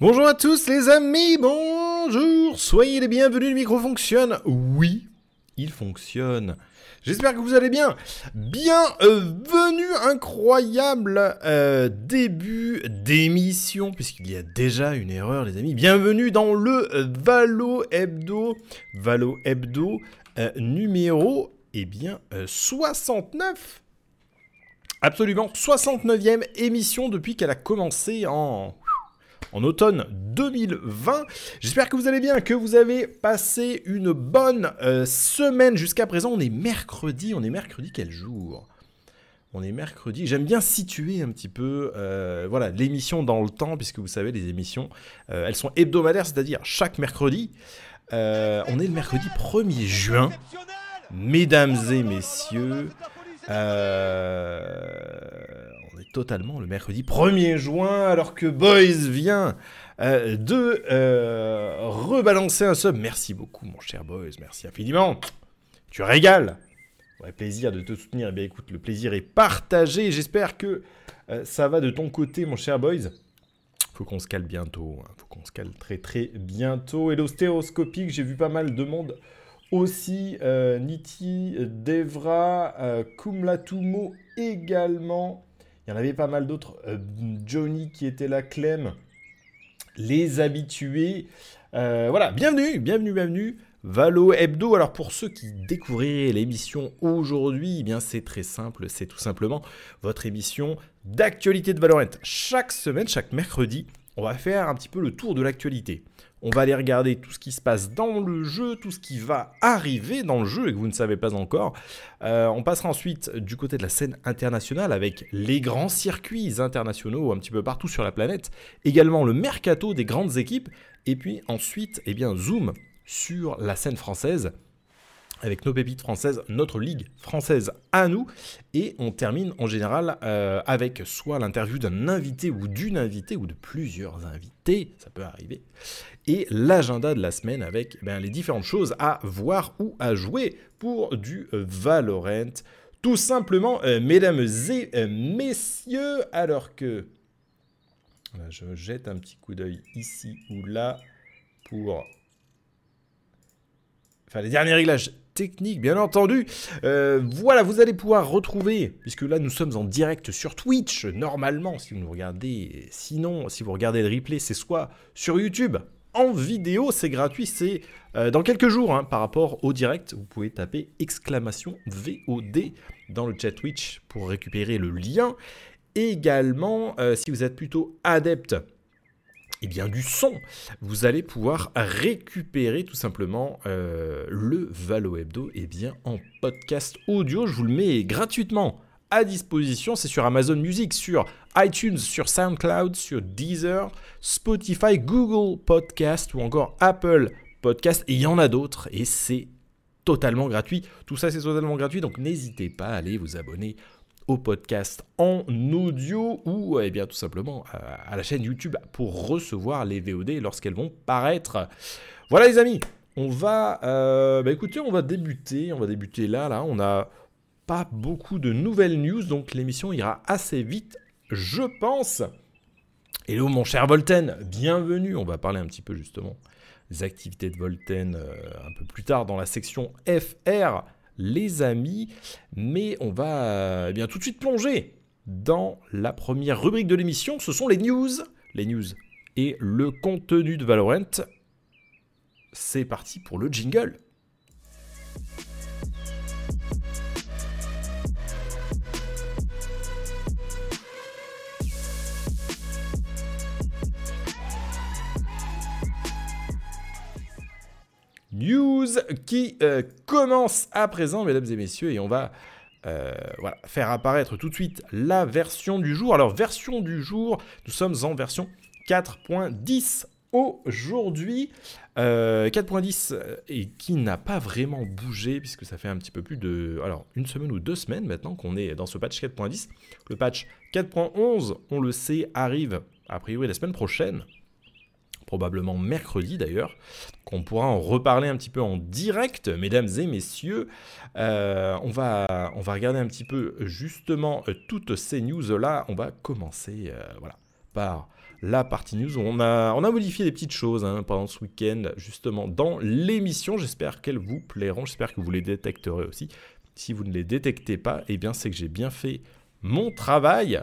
Bonjour à tous les amis, bonjour, soyez les bienvenus, le micro fonctionne. Oui, il fonctionne. J'espère que vous allez bien. Bienvenue, incroyable euh, début d'émission, puisqu'il y a déjà une erreur les amis. Bienvenue dans le Valo Hebdo, Valo Hebdo euh, numéro, eh bien, 69. Euh, Absolument, 69e émission depuis qu'elle a commencé en en automne 2020. J'espère que vous allez bien, que vous avez passé une bonne euh, semaine jusqu'à présent. On est mercredi, on est mercredi quel jour? On est mercredi. J'aime bien situer un petit peu euh, voilà, l'émission dans le temps, puisque vous savez, les émissions, euh, elles sont hebdomadaires, c'est-à-dire chaque mercredi. on est le mercredi 1er juin. Mesdames et messieurs, totalement le mercredi 1er juin, alors que Boys vient euh, de euh, rebalancer un sub. Merci beaucoup, mon cher Boys, merci infiniment. Tu régales. Ouais, plaisir de te soutenir. Eh bien, écoute, le plaisir est partagé. J'espère que euh, ça va de ton côté, mon cher Boys. Faut qu'on se cale bientôt. Hein. Faut qu'on se cale très très bientôt. Et l'ostéoscopique, j'ai vu pas mal de monde aussi. Niti, Devra, Kumlatumo également. Il y en avait pas mal d'autres. Euh, Johnny qui était là, Clem, les habitués. Euh, voilà, bienvenue, bienvenue, bienvenue. Valo Hebdo. Alors pour ceux qui découvriraient l'émission aujourd'hui, eh bien c'est très simple, c'est tout simplement votre émission d'actualité de Valorant. Chaque semaine, chaque mercredi, on va faire un petit peu le tour de l'actualité. On va aller regarder tout ce qui se passe dans le jeu, tout ce qui va arriver dans le jeu et que vous ne savez pas encore. Euh, on passera ensuite du côté de la scène internationale avec les grands circuits internationaux un petit peu partout sur la planète. Également le mercato des grandes équipes. Et puis ensuite, eh bien, zoom sur la scène française avec nos pépites françaises, notre ligue française à nous. Et on termine en général euh, avec soit l'interview d'un invité ou d'une invitée ou de plusieurs invités, ça peut arriver. Et l'agenda de la semaine avec ben, les différentes choses à voir ou à jouer pour du Valorant. Tout simplement, euh, mesdames et euh, messieurs, alors que je jette un petit coup d'œil ici ou là pour enfin les derniers réglages technique, bien entendu. Euh, voilà, vous allez pouvoir retrouver, puisque là nous sommes en direct sur Twitch, normalement, si vous nous regardez. Sinon, si vous regardez le replay, c'est soit sur YouTube, en vidéo, c'est gratuit, c'est euh, dans quelques jours hein, par rapport au direct. Vous pouvez taper exclamation VOD dans le chat Twitch pour récupérer le lien. Également, euh, si vous êtes plutôt adepte eh bien, du son. Vous allez pouvoir récupérer tout simplement euh, le Valo Hebdo eh bien, en podcast audio. Je vous le mets gratuitement à disposition. C'est sur Amazon Music, sur iTunes, sur SoundCloud, sur Deezer, Spotify, Google Podcast ou encore Apple Podcast. Il y en a d'autres et c'est totalement gratuit. Tout ça, c'est totalement gratuit. Donc n'hésitez pas à aller vous abonner au podcast en audio ou eh bien tout simplement à, la chaîne YouTube pour recevoir les VOD lorsqu'elles vont paraître. Voilà les amis, on va, euh, bah, écoutez, on va débuter, on va débuter là, là, on n'a pas beaucoup de nouvelles news, donc l'émission ira assez vite, je pense. Hello mon cher Volten, bienvenue, on va parler un petit peu justement des activités de Volten euh, un peu plus tard dans la section FR les amis. Mais on va eh bien tout de suite plonger dans la première rubrique de l'émission. Ce sont les news. Les news et le contenu de Valorant. C'est parti pour le jingle. News qui euh, commence à présent, mesdames et messieurs, et on va euh, faire apparaître tout de suite la version du jour. Alors, version du jour, nous sommes en version 4.10 aujourd'hui. 4.10 euh, et qui n'a pas vraiment bougé puisque ça fait un petit peu plus de alors une semaine ou deux semaines maintenant qu'on est dans ce patch 4.10. Le patch 4.11, on le sait, arrive a priori la semaine prochaine probablement mercredi d'ailleurs, qu'on pourra en reparler un petit peu en direct, mesdames et messieurs. Euh, on, va, on va regarder un petit peu justement euh, toutes ces news-là. On va commencer euh, voilà, par la partie news. On a, on a modifié des petites choses hein, pendant ce week-end, justement, dans l'émission. J'espère qu'elles vous plairont. J'espère que vous les détecterez aussi. Si vous ne les détectez pas, eh bien, c'est que j'ai bien fait mon travail.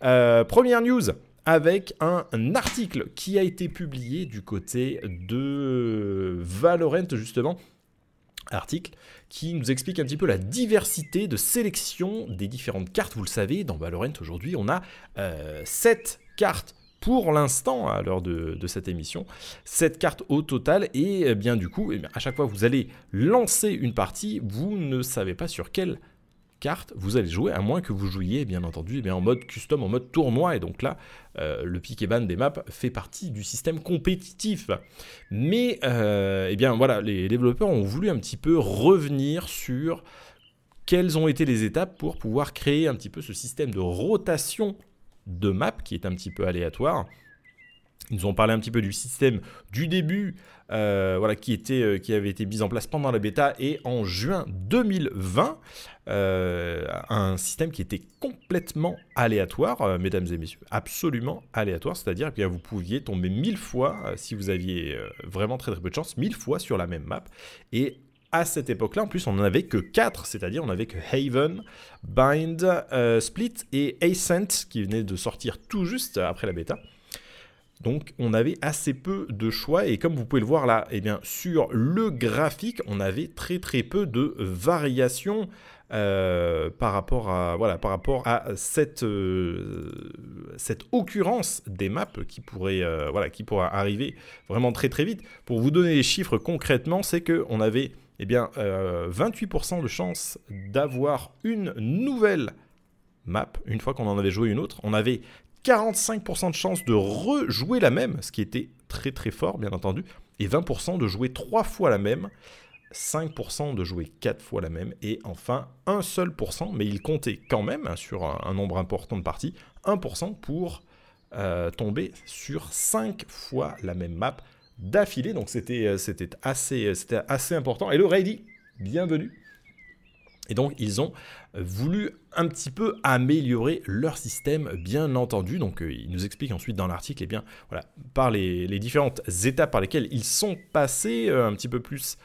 Première news avec un, article qui a été publié du côté de Valorant, justement. Article qui nous explique un petit peu la diversité de sélection des différentes cartes. Vous le savez, dans Valorant aujourd'hui, on a 7 euh, cartes pour l'instant, à l'heure de, cette émission, 7 cartes au total. Et eh bien du coup, eh à chaque fois que vous allez lancer une partie, vous ne savez pas sur quelle vous allez jouer, à moins que vous jouiez bien entendu eh en mode custom, en mode tournoi. Et donc là, euh, le pick et ban des maps fait partie du système compétitif. Mais euh, eh bien voilà, les développeurs ont voulu un petit peu revenir sur quelles ont été les étapes pour pouvoir créer un petit peu ce système de rotation de maps qui est un petit peu aléatoire. Ils nous ont parlé un petit peu du système du début, euh, voilà, qui, était, euh, qui avait été mis en place pendant la bêta et en juin 2020. Euh, un système qui était complètement aléatoire, mesdames et messieurs, absolument aléatoire, c'est-à-dire que vous pouviez tomber mille fois, si vous aviez vraiment très très peu de chance, mille fois sur la même map. Et à cette époque-là, en plus, on n'en avait que 4, c'est-à-dire on n'avait que Haven, Bind, Split et Ascent qui venaient de sortir tout juste après la bêta. Donc on avait assez peu de choix et comme vous pouvez le voir là, eh bien, sur le graphique, on avait très très peu de variations euh, par, rapport à, voilà, par rapport à cette, euh, occurrence des maps qui pourrait, euh, voilà, qui pourrait arriver vraiment très très vite. Pour vous donner les chiffres concrètement, c'est qu'on avait eh bien, 28% de chance d'avoir une nouvelle map une fois qu'on en avait joué une autre. On avait 45% de chance de rejouer la même, ce qui était très très fort bien entendu, et 20% de jouer 3 fois la même, 5% de jouer 4 fois la même, et enfin un seul pourcent, mais il comptait quand même hein, sur un, nombre important de parties, 1% pour euh, tomber sur 5 fois la même map d'affilée, donc c'était euh, assez, assez important. Et le Ready, bienvenue et donc, ils ont voulu un petit peu améliorer leur système, bien entendu. Donc, euh, ils nous expliquent ensuite dans l'article, eh bien, voilà, par les, différentes étapes par lesquelles ils sont passés, euh, un petit peu plus.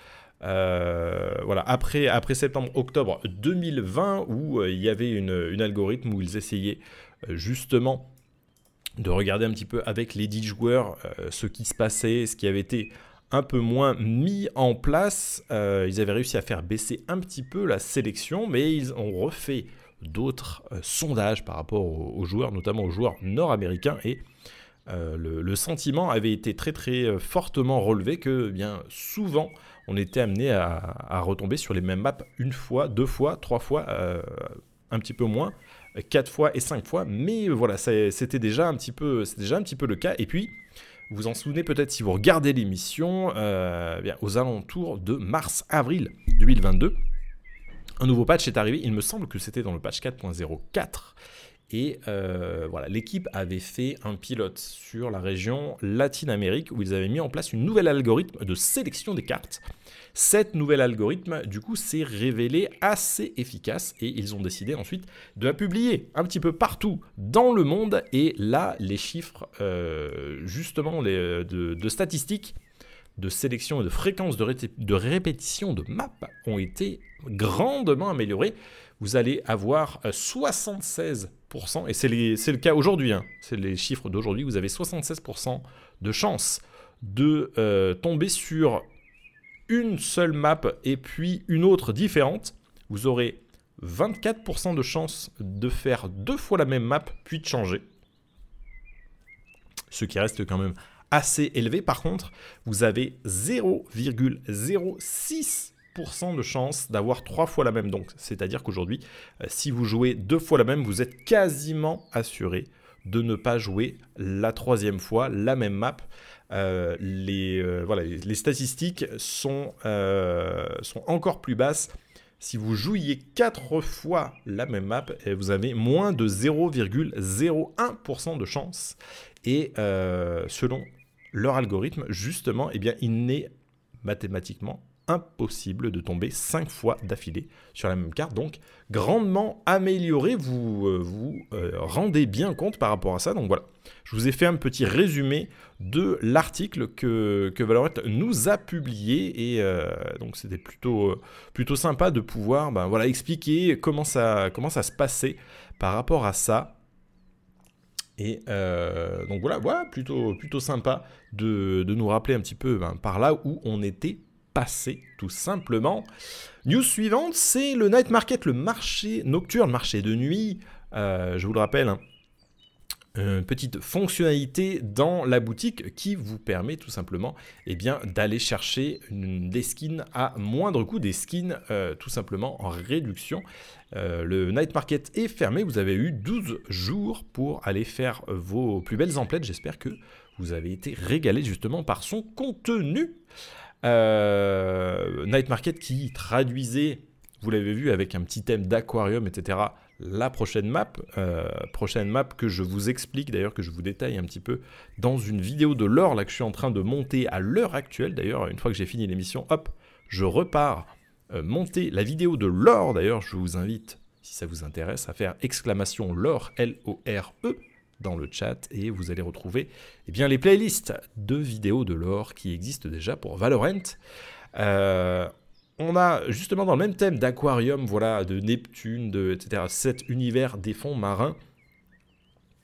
Euh, voilà, après, après septembre-octobre 2020, où il y avait une, une, algorithme où ils essayaient justement de regarder un petit peu avec les 10 joueurs ce qui se passait, ce qui avait été un peu moins mis en place. Euh, ils avaient réussi à faire baisser un petit peu la sélection, mais ils ont refait d'autres euh, sondages par rapport aux, joueurs, notamment aux joueurs nord-américains, et euh, le, sentiment avait été très très fortement relevé que eh bien souvent on était amené à, retomber sur les mêmes maps une fois, deux fois, trois fois, un petit peu moins, quatre fois et cinq fois, mais voilà, c'était déjà un petit peu, déjà un petit peu le cas. Et puis vous en souvenez peut-être si vous regardez l'émission, euh, eh aux alentours de mars-avril 2022. Un nouveau patch est arrivé, il me semble que c'était dans le patch 4.04. Et euh, voilà, l'équipe avait fait un pilote sur la région Latine-Amérique où ils avaient mis en place une nouvelle algorithme de sélection des cartes cette nouvelle algorithme, du coup, s'est révélé assez efficace et ils ont décidé ensuite de la publier un petit peu partout dans le monde. Et là, les chiffres, euh, justement, de, statistiques, de sélection et de fréquence de, répétition de maps ont été grandement améliorés. Vous allez avoir 76%, euh, et c'est le cas aujourd'hui, hein. c'est les chiffres d'aujourd'hui, vous avez 76% de chance de euh, tomber sur une seule map et puis une autre différente, vous aurez 24% de chance de faire deux fois la même map puis de changer. Ce qui reste quand même assez élevé. Par contre, vous avez 0,06% de chance d'avoir trois fois la même. Donc, c'est-à-dire qu'aujourd'hui, euh, si vous jouez deux fois la même, vous êtes quasiment assuré de ne pas jouer la troisième fois la même map. Euh, les, euh, voilà, les, statistiques sont, euh, sont encore plus basses. Si vous jouiez 4 fois la même map, eh, vous avez moins de 0,01% de chance. Et selon leur algorithme, justement, eh bien, il n'est mathématiquement impossible de tomber 5 fois d'affilée sur la même carte. Donc, grandement amélioré, vous vous rendez bien compte par rapport à ça. Donc voilà, je vous ai fait un petit résumé de l'article que, que Valorant nous a publié. Et euh, donc, c'était plutôt, plutôt sympa de pouvoir ben, voilà, expliquer comment ça, comment ça se passait par rapport à ça. Et donc voilà, voilà plutôt, plutôt sympa de, de, nous rappeler un petit peu ben, par là où on était passé, tout simplement. News suivante, c'est le night market, le marché nocturne, le marché de nuit. Euh, je vous le rappelle, hein, une petite fonctionnalité dans la boutique qui vous permet tout simplement eh d'aller chercher des skins à moindre coût, des skins euh, tout simplement en réduction. Euh, le night market est fermé, vous avez eu 12 jours pour aller faire vos plus belles emplettes. J'espère que vous avez été régalé justement par son contenu. Euh, Night Market qui traduisait, vous l'avez vu, avec un petit thème d'aquarium, etc., la prochaine map, euh, prochaine map que je vous explique d'ailleurs, que je vous détaille un petit peu dans une vidéo de l'or là que je suis en train de monter à l'heure actuelle. D'ailleurs, une fois que j'ai fini l'émission, hop, je repars euh, monter la vidéo de l'or. D'ailleurs, je vous invite, si ça vous intéresse, à faire exclamation l'or, L-O-R-E, dans le chat et vous allez retrouver eh bien, les playlists de vidéos de l'or qui existent déjà pour Valorant. Euh, on a justement dans le même thème d'aquarium, voilà, de Neptune, de, etc., cet univers des fonds marins.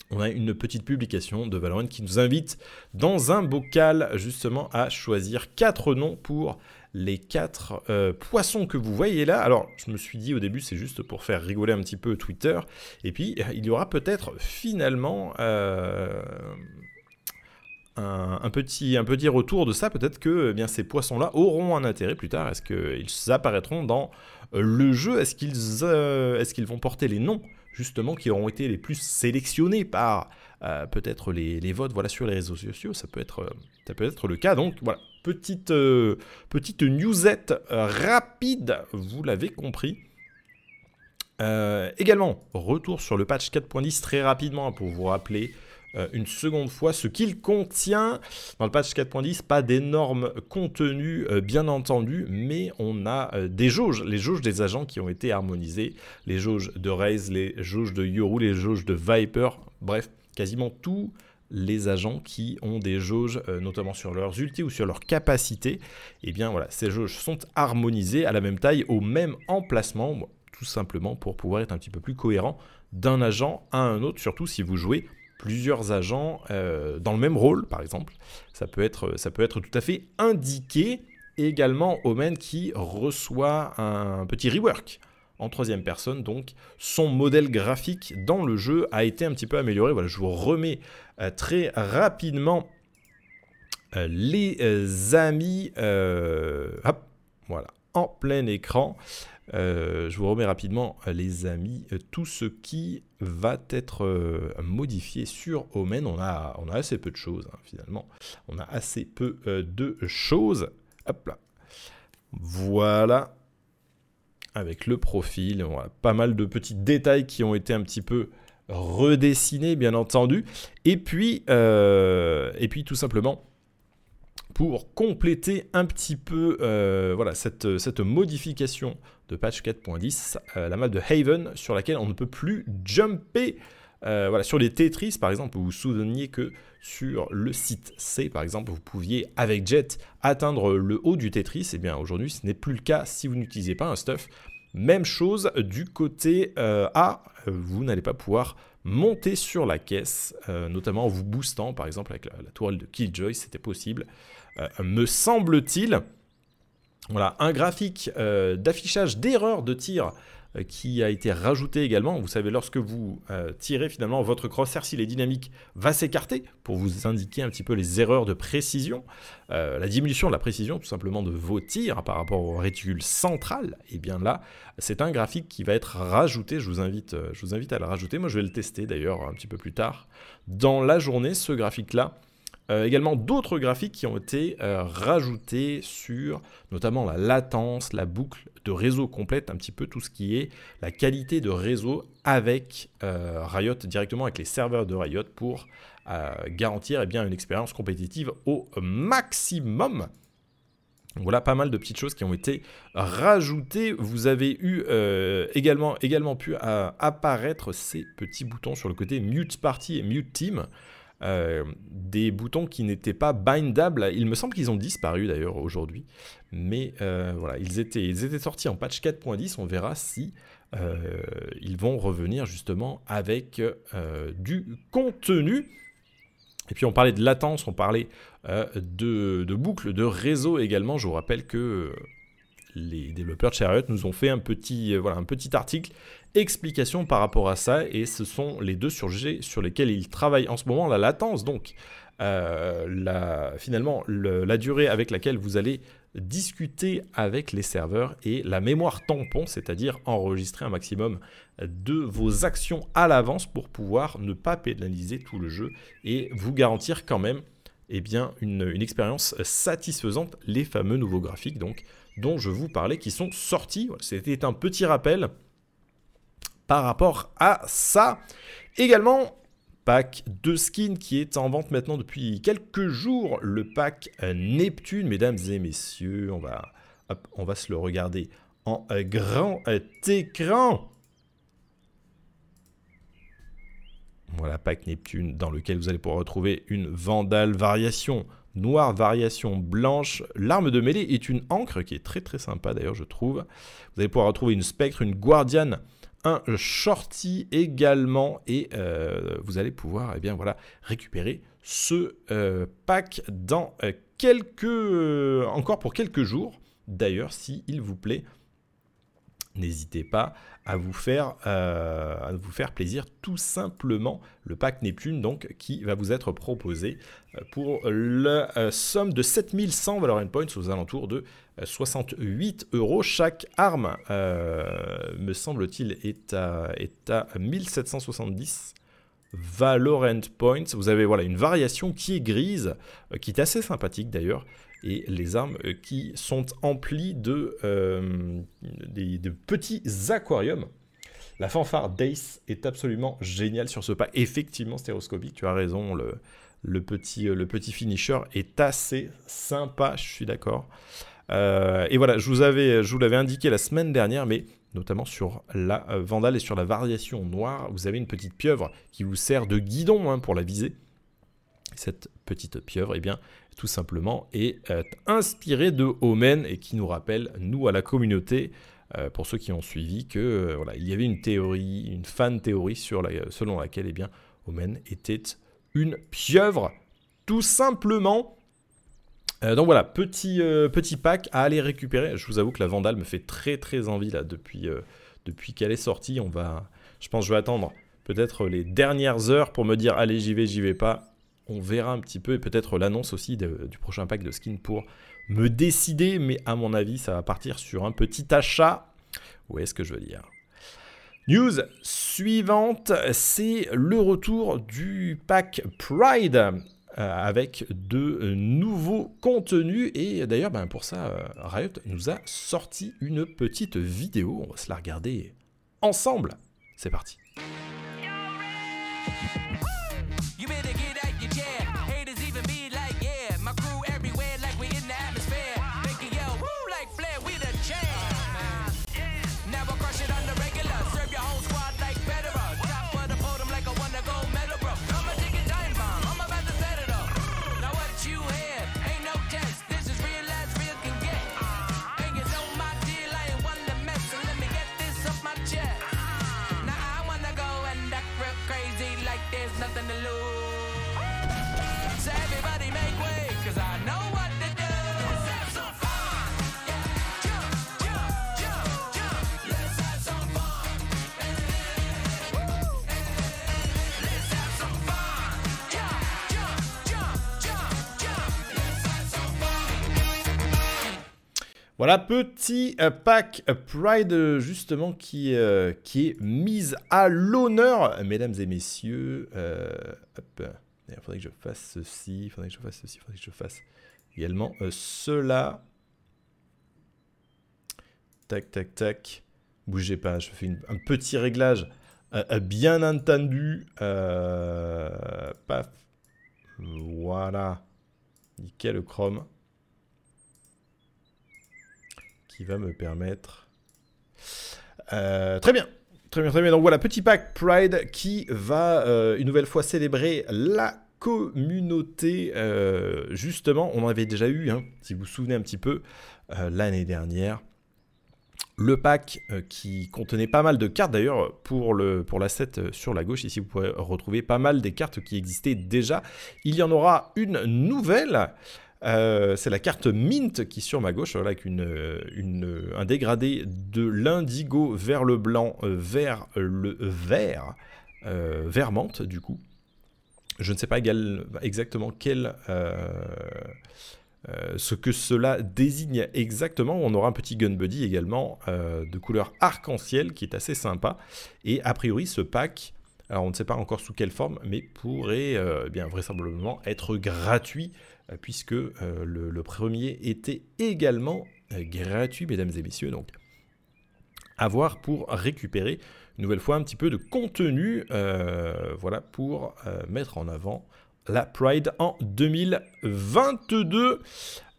On a une petite publication de Valorant qui nous invite dans un bocal justement à choisir quatre noms pour les quatre euh, poissons que vous voyez là. Alors, je me suis dit au début, c'est juste pour faire rigoler un petit peu Twitter. Et puis, il y aura peut-être finalement euh, un, petit, retour de ça. Peut-être que eh bien, ces poissons-là auront un intérêt plus tard. Est-ce qu'ils apparaîtront dans euh, le jeu? Est-ce qu'ils vont porter les noms justement qui auront été les plus sélectionnés par peut-être les, votes voilà, sur les réseaux sociaux? Ça peut, être, ça peut être le cas. Donc voilà, petite, euh, petite newsette euh, rapide, vous l'avez compris. Euh, également, retour sur le patch 4.10 très rapidement pour vous rappeler une seconde fois ce qu'il contient. Dans le patch 4.10, pas d'énormes contenus bien entendu, mais on a des jauges, les jauges des agents qui ont été harmonisées, les jauges de Raze, les jauges de Yoru, les jauges de Viper, bref, quasiment tout les agents qui ont des jauges, euh, notamment sur leurs ultis ou sur leurs capacités, et eh bien voilà, ces jauges sont harmonisées à la même taille, au même emplacement, tout simplement pour pouvoir être un petit peu plus cohérent d'un agent à un autre, surtout si vous jouez plusieurs agents euh, dans le même rôle, par exemple. Ça peut, être, tout à fait indiqué. également, Omen qui reçoit un petit rework en troisième personne. Donc son modèle graphique dans le jeu a été un petit peu amélioré. Voilà, je vous remets euh, très rapidement euh, les amis. voilà, en plein écran. Je vous remets rapidement, les amis, tout ce qui va être modifié sur Omen. On a, on a assez peu de choses, hein, finalement. On a assez peu de choses. Hop là. Voilà avec le profil. On a pas mal de petits détails qui ont été un petit peu redessinés, bien entendu. Et puis, euh, et puis tout simplement, pour compléter un petit peu euh, voilà, cette, cette, modification de patch 4.10, euh, la map de Haven sur laquelle on ne peut plus jumper. voilà, sur les Tetris, par exemple, vous vous souveniez que sur le site C, par exemple, vous pouviez, avec Jet, atteindre le haut du Tetris. Et eh bien aujourd'hui, ce n'est plus le cas si vous n'utilisez pas un stuff. Même chose du côté euh, A, vous n'allez pas pouvoir monter sur la caisse, euh, notamment en vous boostant, par exemple avec la, tourelle de Killjoy, c'était possible, euh, me semble-t-il. Voilà, un graphique d'affichage d'erreur de tir euh, qui a été rajouté également. Vous savez, lorsque vous euh, tirez finalement votre crosshair, s'il est dynamique, va s'écarter pour vous indiquer un petit peu les erreurs de précision, euh, la diminution de la précision tout simplement de vos tirs par rapport au réticule central. Et eh bien là, c'est un graphique qui va être rajouté. Je vous invite, je vous invite à le rajouter. Moi, je vais le tester d'ailleurs un petit peu plus tard dans la journée. Ce graphique-là euh, également d'autres graphiques qui ont été euh, rajoutés sur notamment la latence, la boucle de réseau complète, un petit peu tout ce qui est la qualité de réseau avec euh, Riot, directement avec les serveurs de Riot pour garantir eh bien, une expérience compétitive au maximum. Voilà pas mal de petites choses qui ont été rajoutées. Vous avez eu également, pu apparaître ces petits boutons sur le côté Mute Party et Mute Team. Euh, des boutons qui n'étaient pas bindables. Il me semble qu'ils ont disparu d'ailleurs aujourd'hui. Mais voilà, ils étaient, sortis en patch 4.10. On verra si ils vont revenir justement avec du contenu. Et puis on parlait de latence, on parlait euh, de, boucles de réseau également. Je vous rappelle que euh, les développeurs de Chariot nous ont fait un petit, euh, un petit article explication par rapport à ça et ce sont les deux sujets sur lesquels ils travaillent en ce moment, la latence donc. la, finalement, la durée avec laquelle vous allez discuter avec les serveurs et la mémoire tampon, c'est-à-dire enregistrer un maximum de vos actions à l'avance pour pouvoir ne pas pénaliser tout le jeu et vous garantir quand même eh bien, une, expérience satisfaisante, les fameux nouveaux graphiques donc, dont je vous parlais qui sont sortis. C'était un petit rappel par rapport à ça. Également, pack de skins qui est en vente maintenant depuis quelques jours, le pack Neptune, mesdames et messieurs, on va, on va se le regarder en grand écran. Voilà, pack Neptune, dans lequel vous allez pouvoir retrouver une Vandale variation noire, variation blanche. L'arme de mêlée est une encre qui est très très sympa d'ailleurs, je trouve. Vous allez pouvoir retrouver une Spectre, une Guardian, un Shorty également. Et euh, vous allez pouvoir eh bien, voilà, récupérer ce euh, pack dans euh, quelques... encore pour quelques jours. D'ailleurs, s'il vous plaît, n'hésitez pas à vous faire, euh, à vous faire plaisir. Tout simplement le pack Neptune donc qui va vous être proposé euh, pour la euh, somme de 7100 Valorant Points aux alentours de 68 euros chaque arme. Me semble-t-il est à, est à 1770 Valorant Points vous avez voilà une variation qui est grise qui est assez sympathique d'ailleurs et les armes euh, qui sont emplies de, euh, de petits aquariums. La fanfare d'Ace est absolument géniale sur ce pas. Effectivement, stéréoscopique, tu as raison, le, le, petit, euh, le petit finisher est assez sympa, je suis d'accord. et voilà, je vous, avais, je vous l'avais indiqué la semaine dernière, mais notamment sur la Vandale et sur la variation noire, vous avez une petite pieuvre qui vous sert de guidon hein, pour la viser. Cette petite pieuvre, eh bien, tout simplement, est euh, inspirée de Omen et qui nous rappelle, nous, à la communauté, euh, pour ceux qui ont suivi, que euh, voilà, il y avait une théorie, une fan théorie sur la, selon laquelle eh bien, Omen était une pieuvre, tout simplement. donc voilà, petit, petit pack à aller récupérer. Je vous avoue que la Vandale me fait très très envie là depuis, depuis qu'elle est sortie. On va, je pense, que je vais attendre peut-être les dernières heures pour me dire allez j'y vais, j'y vais pas on verra un petit peu et peut-être l'annonce aussi du prochain pack de skins pour me décider, mais à mon avis, ça va partir sur un petit achat. Où est-ce que je veux dire? News suivante, c'est le retour du pack Pride euh, avec de nouveaux contenus. Et d'ailleurs, ben, pour ça, euh, Riot nous a sorti une petite vidéo. On va se la regarder ensemble. C'est parti. Voilà, petit euh, pack Pride justement qui, euh, qui est mise à l'honneur, mesdames et messieurs. Euh, il faudrait que je fasse ceci, il faudrait que je fasse ceci, il faudrait que je fasse également cela. Tac, tac, tac. Bougez pas, je fais un petit réglage. bien entendu. paf. Voilà. Nickel chrome. Qui va me permettre... Euh, très bien, très bien, très bien. Donc voilà, petit pack Pride qui va une nouvelle fois célébrer la communauté. justement, on en avait déjà eu, hein, si vous vous souvenez un petit peu, l'année dernière le pack euh, qui contenait pas mal de cartes d'ailleurs pour, le, pour l'asset euh, sur la gauche. Ici, vous pourrez retrouver pas mal des cartes qui existaient déjà. Il y en aura une nouvelle. Euh, c'est la carte Mint qui sur ma gauche, avec une, un dégradé de l'indigo vers le blanc, vers le vert, vert menthe du coup. Je ne sais pas exactement quel euh, ce que cela désigne exactement. On aura un petit gun buddy également euh, de couleur arc-en-ciel qui est assez sympa. Et a priori, ce pack, alors on ne sait pas encore sous quelle forme, mais pourrait euh, eh bien vraisemblablement être gratuit puisque le, premier était également gratuit, mesdames et messieurs. Donc, à voir pour récupérer une nouvelle fois un petit peu de contenu, voilà, pour mettre en avant la Pride en 2022.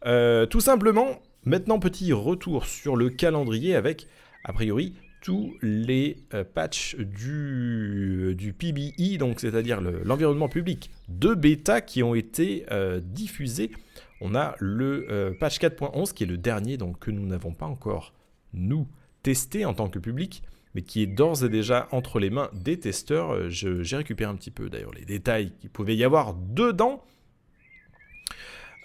Euh, tout simplement, maintenant petit retour sur le calendrier avec, a priori, tous les euh, patchs du, du PBI, donc c'est-à-dire l'environnement public de bêta qui ont été euh, diffusés. On a le patch 4.11 qui est le dernier donc, que nous n'avons pas encore, nous, testé en tant que public mais qui est d'ores et déjà entre les mains des testeurs. Euh, j'ai récupéré un petit peu d'ailleurs les détails qu'il pouvait y avoir dedans.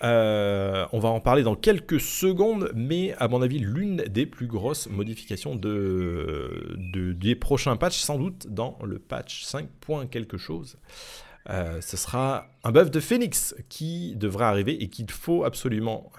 Euh, on va en parler dans quelques secondes, mais à mon avis, l'une des plus grosses modifications de, des prochains patchs, sans doute dans le patch 5. quelque chose, euh, ce sera un buff de Phoenix qui devrait arriver et qu'il faut absolument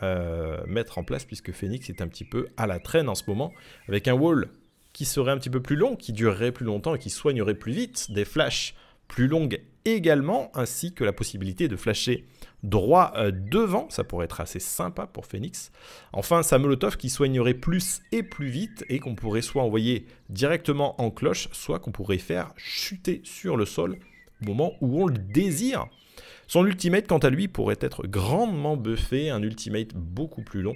mettre en place puisque Phoenix est un petit peu à la traîne en ce moment avec un wall qui serait un petit peu plus long, qui durerait plus longtemps et qui soignerait plus vite, des flashs plus longues également, ainsi que la possibilité de flasher droit euh, devant, ça pourrait être assez sympa pour Phoenix. Enfin, sa Molotov qui soignerait plus et plus vite et qu'on pourrait soit envoyer directement en cloche, soit qu'on pourrait faire chuter sur le sol au moment où on le désire. Son ultimate, quant à lui, pourrait être grandement buffé, un ultimate beaucoup plus long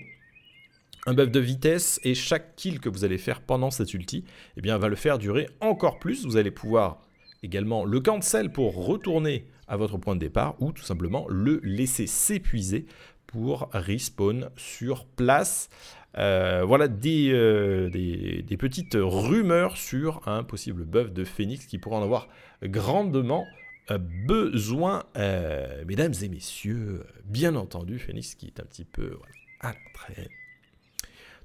un buff de vitesse et chaque kill que vous allez faire pendant cette ulti eh bien, va le faire durer encore plus. Vous allez pouvoir également le cancel pour retourner à votre point de départ ou tout simplement le laisser s'épuiser pour respawn sur place. Euh, voilà euh, des, des, petites rumeurs sur un possible buff de Phoenix qui pourrait en avoir grandement euh, besoin, mesdames et messieurs. Bien entendu, Phoenix qui est un petit peu à très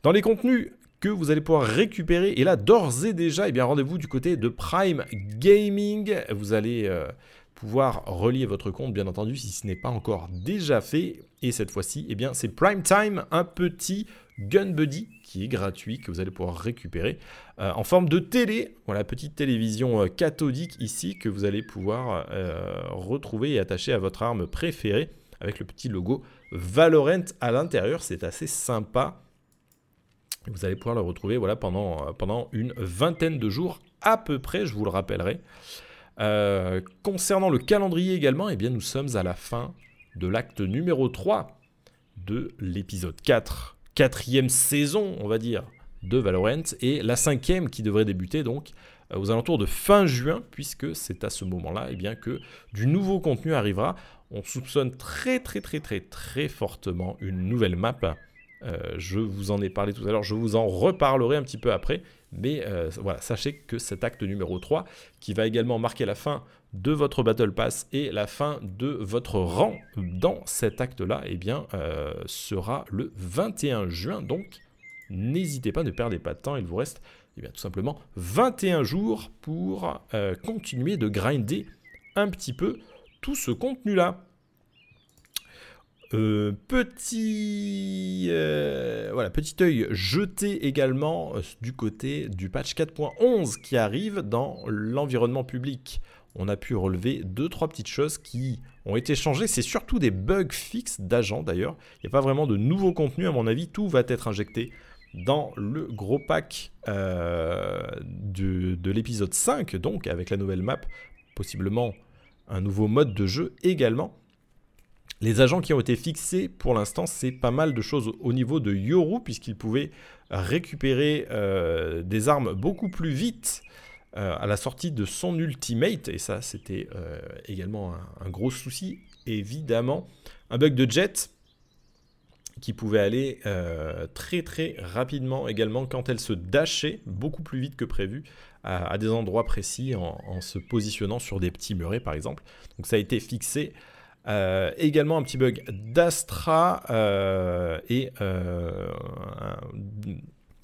dans les contenus que vous allez pouvoir récupérer, et là d'ores et déjà, eh bien rendez-vous du côté de Prime Gaming. Vous allez euh, pouvoir relier votre compte, bien entendu, si ce n'est pas encore déjà fait. Et cette fois-ci, eh bien c'est Prime Time, un petit Gun Buddy qui est gratuit, que vous allez pouvoir récupérer euh, en forme de télé. Voilà, petite télévision euh, cathodique ici que vous allez pouvoir retrouver et attacher à votre arme préférée avec le petit logo Valorant à l'intérieur. C'est assez sympa. Vous allez pouvoir le retrouver voilà, pendant, euh, pendant une vingtaine de jours à peu près, je vous le rappellerai. Euh, concernant le calendrier également, eh bien, nous sommes à la fin de l'acte numéro 3 de l'épisode 4, quatrième saison, on va dire, de Valorant, et la cinquième qui devrait débuter donc euh, aux alentours de fin juin, puisque c'est à ce moment-là eh bien, que du nouveau contenu arrivera. On soupçonne très très très très très fortement une nouvelle map euh, je vous en ai parlé tout à l'heure, je vous en reparlerai un petit peu après. Mais euh, voilà, sachez que cet acte numéro 3, qui va également marquer la fin de votre Battle Pass et la fin de votre rang dans cet acte-là, eh bien, euh, sera le 21 juin. Donc, n'hésitez pas, ne perdez pas de temps, il vous reste eh bien, tout simplement 21 jours pour continuer de grinder un petit peu tout ce contenu-là. Euh, petit, euh, voilà, petit œil jeté également euh, du côté du patch 4.11 qui arrive dans l'environnement public. On a pu relever deux trois petites choses qui ont été changées. C'est surtout des bugs fixes d'agents d'ailleurs. Il n'y a pas vraiment de nouveau contenu à mon avis. Tout va être injecté dans le gros pack de, de l'épisode 5, donc avec la nouvelle map, possiblement un nouveau mode de jeu également. Les agents qui ont été fixés pour l'instant, c'est pas mal de choses au niveau de Yoru, puisqu'il pouvait récupérer euh, des armes beaucoup plus vite euh, à la sortie de son ultimate, et ça c'était euh, également un, gros souci, évidemment. Un bug de jet qui pouvait aller très très rapidement également quand elle se dashait beaucoup plus vite que prévu à, des endroits précis en, en, se positionnant sur des petits murets par exemple. Donc ça a été fixé euh, également un petit bug d'Astra euh, et euh,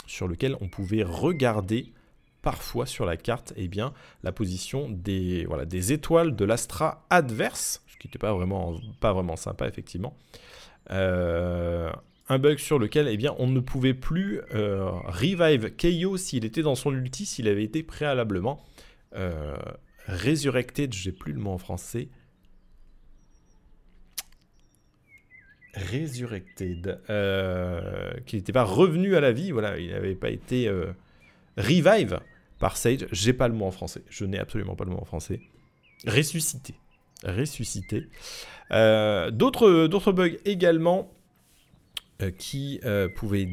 sur lequel on pouvait regarder parfois sur la carte eh bien, la position des, voilà, des étoiles de l'Astra adverse, ce qui n'était pas vraiment, pas vraiment sympa effectivement. un bug sur lequel eh bien, on ne pouvait plus revive Keio s'il était dans son ulti, s'il avait été préalablement resurrected, j'ai plus le mot en français, Resurrected, euh, qui n'était pas revenu à la vie, voilà, il n'avait pas été euh, revive par Sage. J'ai pas le mot en français, je n'ai absolument pas le mot en français. Ressuscité, ressuscité. Euh, d'autres bugs également qui euh, pouvaient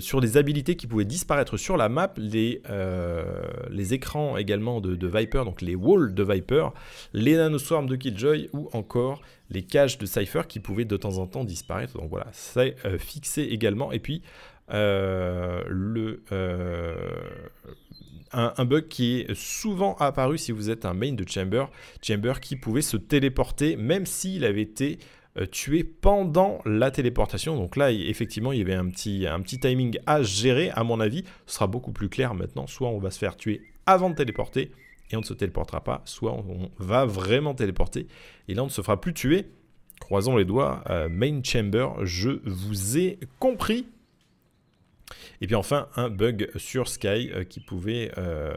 sur des habilités qui pouvaient disparaître sur la map, les, euh, les écrans également de, Viper, donc les walls de Viper, les nanoswarms de Killjoy ou encore les caches de Cypher qui pouvaient de temps en temps disparaître. Donc voilà, c'est fixé également. Et puis le, un, bug qui est souvent apparu si vous êtes un main de Chamber, Chamber qui pouvait se téléporter même s'il avait été euh, tué pendant la téléportation. Donc là, effectivement, il y avait un petit, un petit timing à gérer, à mon avis. Ce sera beaucoup plus clair maintenant. Soit on va se faire tuer avant de téléporter et on ne se téléportera pas, soit on va vraiment téléporter et là on ne se fera plus tuer. Croisons les doigts, euh, main chamber, je vous ai compris. Et puis enfin, un bug sur Sky euh, qui pouvait, euh,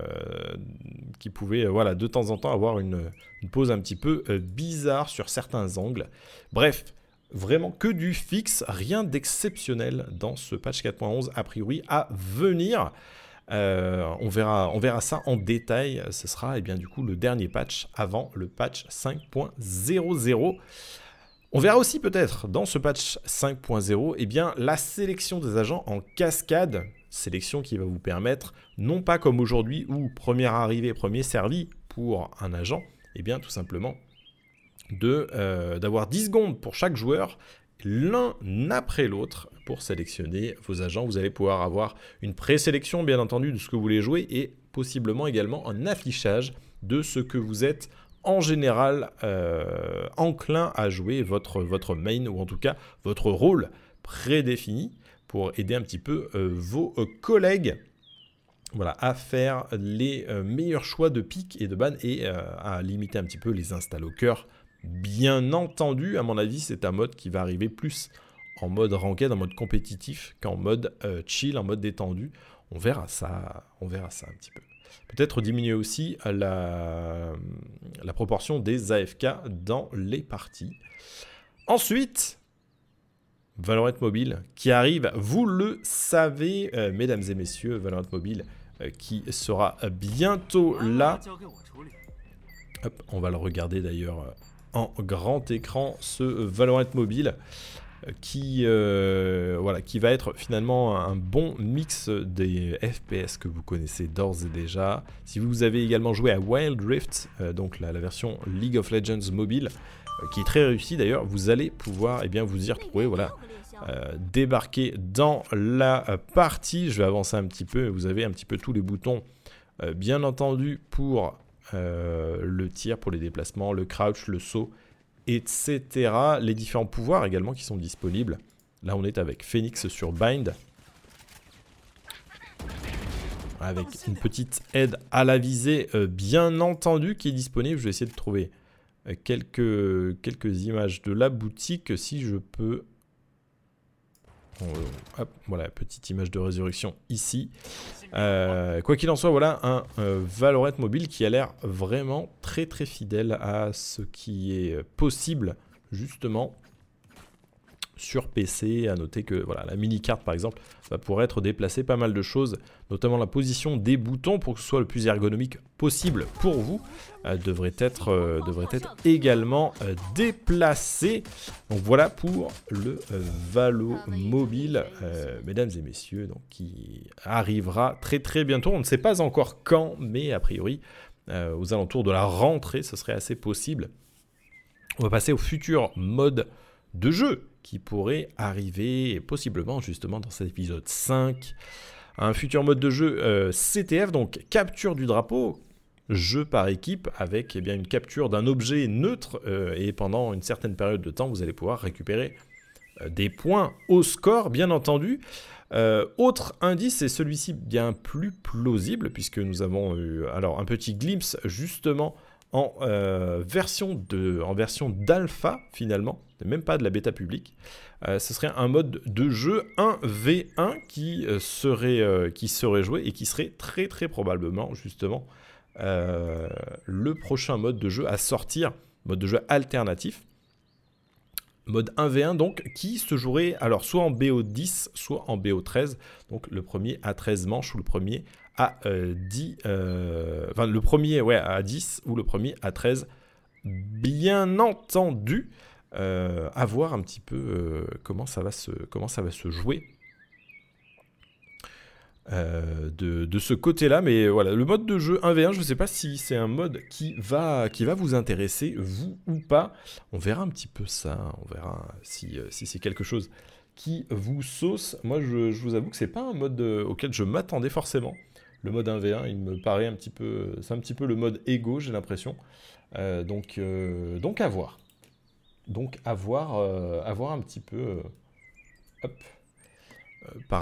euh, voilà, de temps en temps avoir une, pose un petit peu bizarre sur certains angles. Bref, vraiment que du fixe, rien d'exceptionnel dans ce patch 4.11 a priori à venir. on, verra, on verra ça en détail. Ce sera eh bien, du coup le dernier patch avant le patch 5.00. On verra aussi peut-être dans ce patch 5.0 eh la sélection des agents en cascade, sélection qui va vous permettre, non pas comme aujourd'hui où première arrivée, premier servi pour un agent, eh bien tout simplement euh, d'avoir 10 secondes pour chaque joueur, l'un après l'autre pour sélectionner vos agents. Vous allez pouvoir avoir une présélection bien entendu de ce que vous voulez jouer et possiblement également un affichage de ce que vous êtes en général euh, enclin à jouer votre, main ou en tout cas votre rôle prédéfini pour aider un petit peu euh, vos euh, collègues voilà, à faire les meilleurs choix de pick et de ban et à limiter un petit peu les installs au cœur. Bien entendu, à mon avis, c'est un mode qui va arriver plus en mode ranked, en mode compétitif qu'en mode chill, en mode détendu. On verra ça, on verra ça un petit peu. Peut-être diminuer aussi la, proportion des AFK dans les parties. Ensuite, Valorant Mobile qui arrive, vous le savez, euh, mesdames et messieurs, Valorant Mobile euh, qui sera bientôt là. on va le regarder d'ailleurs euh, en grand écran, ce Valorant Mobile qui, euh, voilà, qui va être finalement un bon mix des FPS que vous connaissez d'ores et déjà. Si vous avez également joué à Wild Rift, euh, donc la, version League of Legends mobile, euh, qui est très réussie d'ailleurs, vous allez pouvoir eh bien, vous y retrouver. Voilà. débarquer dans la partie, je vais avancer un petit peu, vous avez un petit peu tous les boutons, bien entendu pour le tir, pour les déplacements, le crouch, le saut, etc. Les différents pouvoirs également qui sont disponibles. Là, on est avec Phoenix sur Bind. Avec une petite aide à la visée, euh, bien entendu, qui est disponible. Je vais essayer de trouver euh, quelques, quelques images de la boutique si je peux voilà, petite image de résurrection ici. Euh, quoi qu'il en soit, voilà un euh, Valorant mobile qui a l'air vraiment très très fidèle à ce qui est possible justement sur PC. À noter que voilà, la mini-carte, par exemple, va pouvoir être déplacée. Pas mal de choses, notamment la position des boutons pour que ce soit le plus ergonomique possible pour vous, euh, devrait, être, euh, devrait être également euh, déplacée. Donc voilà pour le Valo mobile, mesdames et messieurs, donc, qui arrivera très très bientôt. On ne sait pas encore quand, mais a priori, aux alentours de la rentrée, ce serait assez possible. On va passer au futur mode de jeu qui pourrait arriver possiblement justement dans cet épisode 5. Un futur mode de jeu euh, CTF, donc capture du drapeau, jeu par équipe avec eh bien, une capture d'un objet neutre euh, et pendant une certaine période de temps vous allez pouvoir récupérer euh, des points au score bien entendu. autre indice, et celui-ci bien plus plausible, puisque nous avons eu alors un petit glimpse justement en, version en version d'alpha finalement, même pas de la bêta publique. Euh, ce serait un mode de jeu 1v1 qui, euh, serait, qui serait joué et qui serait très très probablement justement le prochain mode de jeu à sortir, mode de jeu alternatif. Mode 1v1 donc qui se jouerait alors soit en BO10 soit en BO13 donc le premier à 13 manches ou le premier à 10, euh, euh, enfin le premier ouais, à 10 ou le premier à 13. Bien entendu, euh, à voir un petit peu comment, ça va se, comment ça va se jouer de, de, ce côté-là. Mais voilà, le mode de jeu 1v1, je ne sais pas si c'est un mode qui va, qui va vous intéresser, vous ou pas. On verra un petit peu ça, on verra si, si c'est quelque chose qui vous sauce. Moi, je, je vous avoue que c'est pas un mode auquel je m'attendais forcément le mode 1v1, il me paraît un petit peu. C'est un petit peu le mode ego, j'ai l'impression. Euh, donc, euh, donc à voir. Donc euh, à voir un petit peu.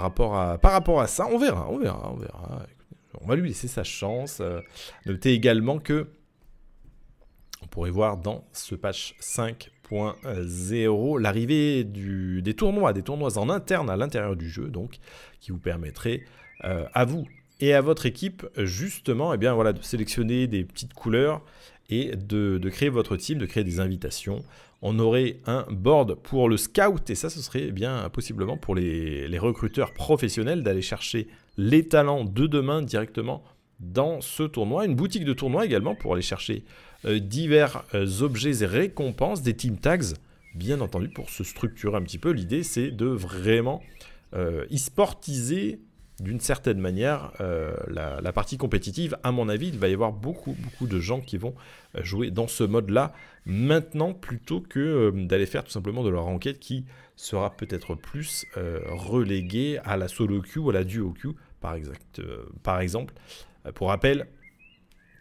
rapport à, par rapport à ça, on verra, on verra, on verra. On va lui laisser sa chance. notez également que on pourrait voir dans ce patch 5.0 l'arrivée des tournois, des tournois en interne à l'intérieur du jeu, donc qui vous permettrait à vous et à votre équipe justement eh bien, voilà, de sélectionner des petites couleurs et de, créer votre team, de créer des invitations. On aurait un board pour le scout et ça ce serait bien possiblement pour les, recruteurs professionnels d'aller chercher les talents de demain directement dans ce tournoi. Une boutique de tournoi également pour aller chercher euh, divers euh, objets et récompenses, des team tags bien entendu pour se structurer un petit peu. L'idée c'est de vraiment euh, e-sportiser d'une certaine manière, euh, la, partie compétitive, à mon avis, il va y avoir beaucoup, beaucoup de gens qui vont euh, jouer dans ce mode-là maintenant plutôt que euh, d'aller faire tout simplement de leur enquête qui sera peut-être plus reléguée à la solo queue ou à la duo queue, par, exemple. pour rappel,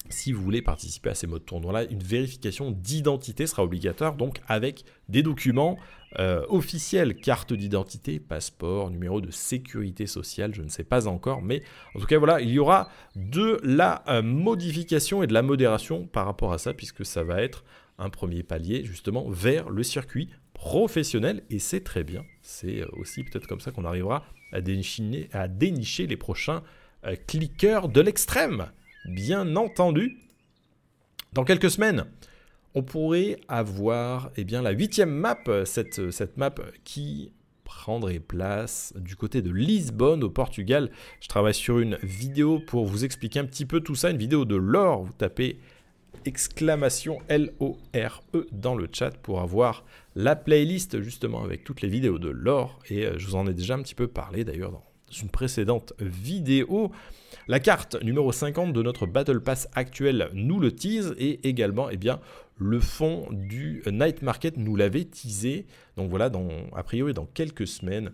si vous voulez participer à ces modes tournois-là, une vérification d'identité sera obligatoire, donc avec des documents euh, officiels, carte d'identité, passeport, numéro de sécurité sociale, je ne sais pas encore, mais en tout cas voilà, il y aura de la euh, modification et de la modération par rapport à ça, puisque ça va être un premier palier justement vers le circuit professionnel, et c'est très bien, c'est euh, aussi peut-être comme ça qu'on arrivera à dénicher les prochains cliqueurs de l'extrême bien entendu. Dans quelques semaines, on pourrait avoir eh bien, la huitième map, cette, cette map qui prendrait place du côté de Lisbonne au Portugal. Je travaille sur une vidéo pour vous expliquer un petit peu tout ça, une vidéo de lore. Vous tapez exclamation L-O-R-E dans le chat pour avoir la playlist justement avec toutes les vidéos de lore. Et euh, je vous en ai déjà un petit peu parlé d'ailleurs dans une précédente vidéo. La carte numéro 50 de notre Battle Pass actuel nous le tease et également eh bien, le fond du Night Market nous l'avait teasé. Donc voilà, a priori dans quelques semaines,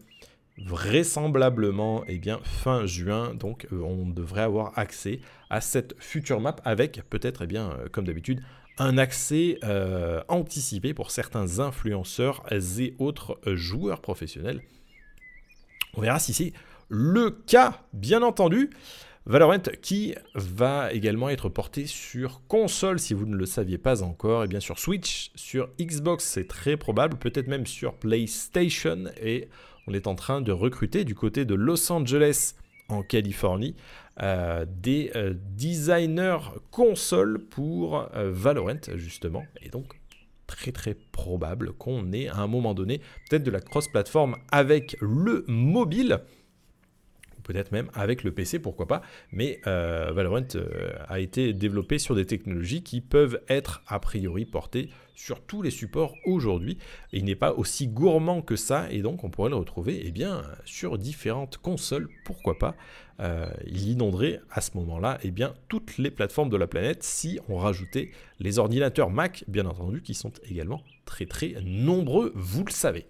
vraisemblablement eh bien, fin juin, donc euh, on devrait avoir accès à cette future map avec peut-être, eh euh, comme d'habitude, un accès euh, anticipé pour certains influenceurs et autres joueurs professionnels. On verra si c'est le cas, bien entendu. Valorant qui va également être porté sur console si vous ne le saviez pas encore, et bien sur Switch, sur Xbox c'est très probable, peut-être même sur PlayStation et on est en train de recruter du côté de Los Angeles en Californie euh, des euh, designers console pour euh, Valorant justement et donc très très probable qu'on ait à un moment donné peut-être de la cross-platform avec le mobile peut-être même avec le PC, pourquoi pas. Mais euh, Valorant euh, a été développé sur des technologies qui peuvent être a priori portées sur tous les supports aujourd'hui. Il n'est pas aussi gourmand que ça, et donc on pourrait le retrouver eh bien, sur différentes consoles, pourquoi pas. Euh, il inonderait à ce moment-là eh bien, toutes les plateformes de la planète si on rajoutait les ordinateurs Mac, bien entendu, qui sont également très très nombreux, vous le savez.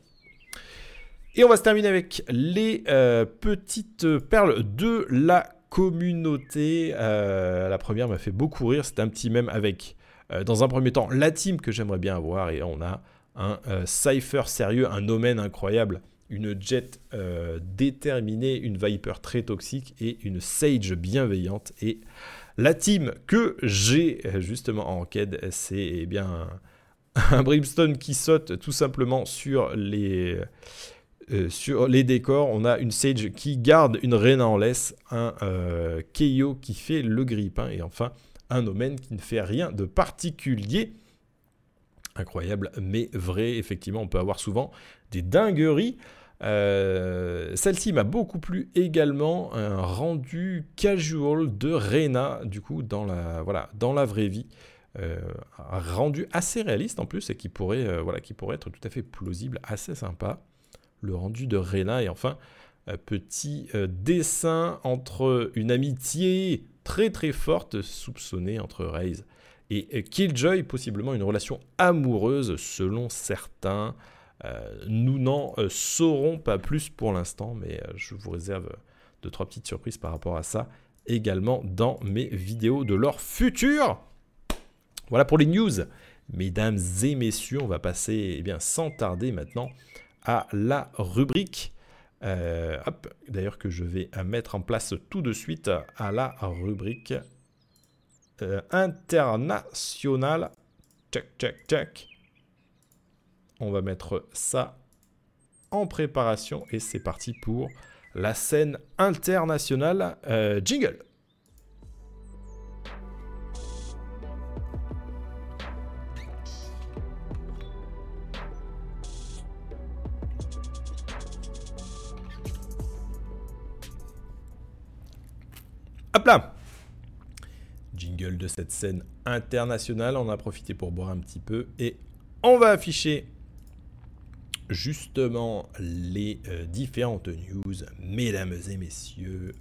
Et on va se terminer avec les euh, petites perles de la communauté. Euh, la première m'a fait beaucoup rire. C'est un petit même avec, euh, dans un premier temps, la team que j'aimerais bien avoir. Et on a un Cypher sérieux, un Omen incroyable, une Jet déterminée, une Viper très toxique et une Sage bienveillante. Et la team que j'ai justement en quête, c'est eh bien un Brimstone qui saute tout simplement sur les euh, sur les décors, on a une Sage qui garde une Reina en laisse, un euh, Keio qui fait le grippin, et enfin un Omen qui ne fait rien de particulier. Incroyable, mais vrai, effectivement, on peut avoir souvent des dingueries. Euh, celle-ci m'a beaucoup plu également, un rendu casual de Reina, du coup, dans la, vraie vie. un rendu assez réaliste en plus et qui pourrait, qui pourrait être tout à fait plausible, assez sympa le rendu de Rena. Et enfin, petit euh, dessin entre une amitié très très forte soupçonnée entre Raze et euh, Killjoy, possiblement une relation amoureuse selon certains. Euh, nous n'en saurons pas plus pour l'instant, mais je vous réserve deux trois petites surprises par rapport à ça également dans mes vidéos de leur futur. Voilà pour les news. Mesdames et messieurs, on va passer eh bien, sans tarder maintenant à la rubrique. Euh, d'ailleurs que je vais mettre en place tout de suite à la rubrique euh, internationale. Check, check, check. On va mettre ça en préparation et c'est parti pour la scène internationale. Euh, jingle. Jingle de cette scène internationale. On a profité pour boire un petit peu et on va afficher justement les euh, différentes news, mesdames et messieurs.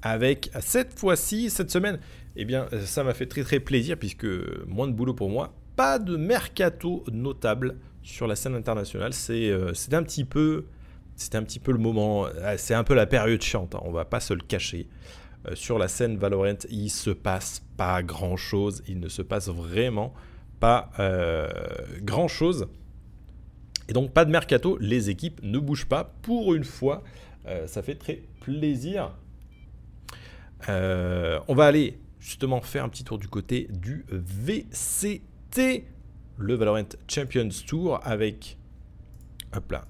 Avec cette fois-ci, cette semaine, eh bien, ça m'a fait très très plaisir puisque moins de boulot pour moi. Pas de mercato notable sur la scène internationale. C'est euh, un petit peu, c'était un petit peu le moment. Euh, c'est un peu la période chiante. Hein, on va pas se le cacher. Euh, sur la scène Valorant, il se passe pas grand chose. Il ne se passe vraiment pas euh, grand chose. Et donc pas de mercato, les équipes ne bougent pas. Pour une fois, euh, ça fait très plaisir. on va aller justement faire un petit tour du côté du VCT, le Valorant Champions Tour, avec hop là,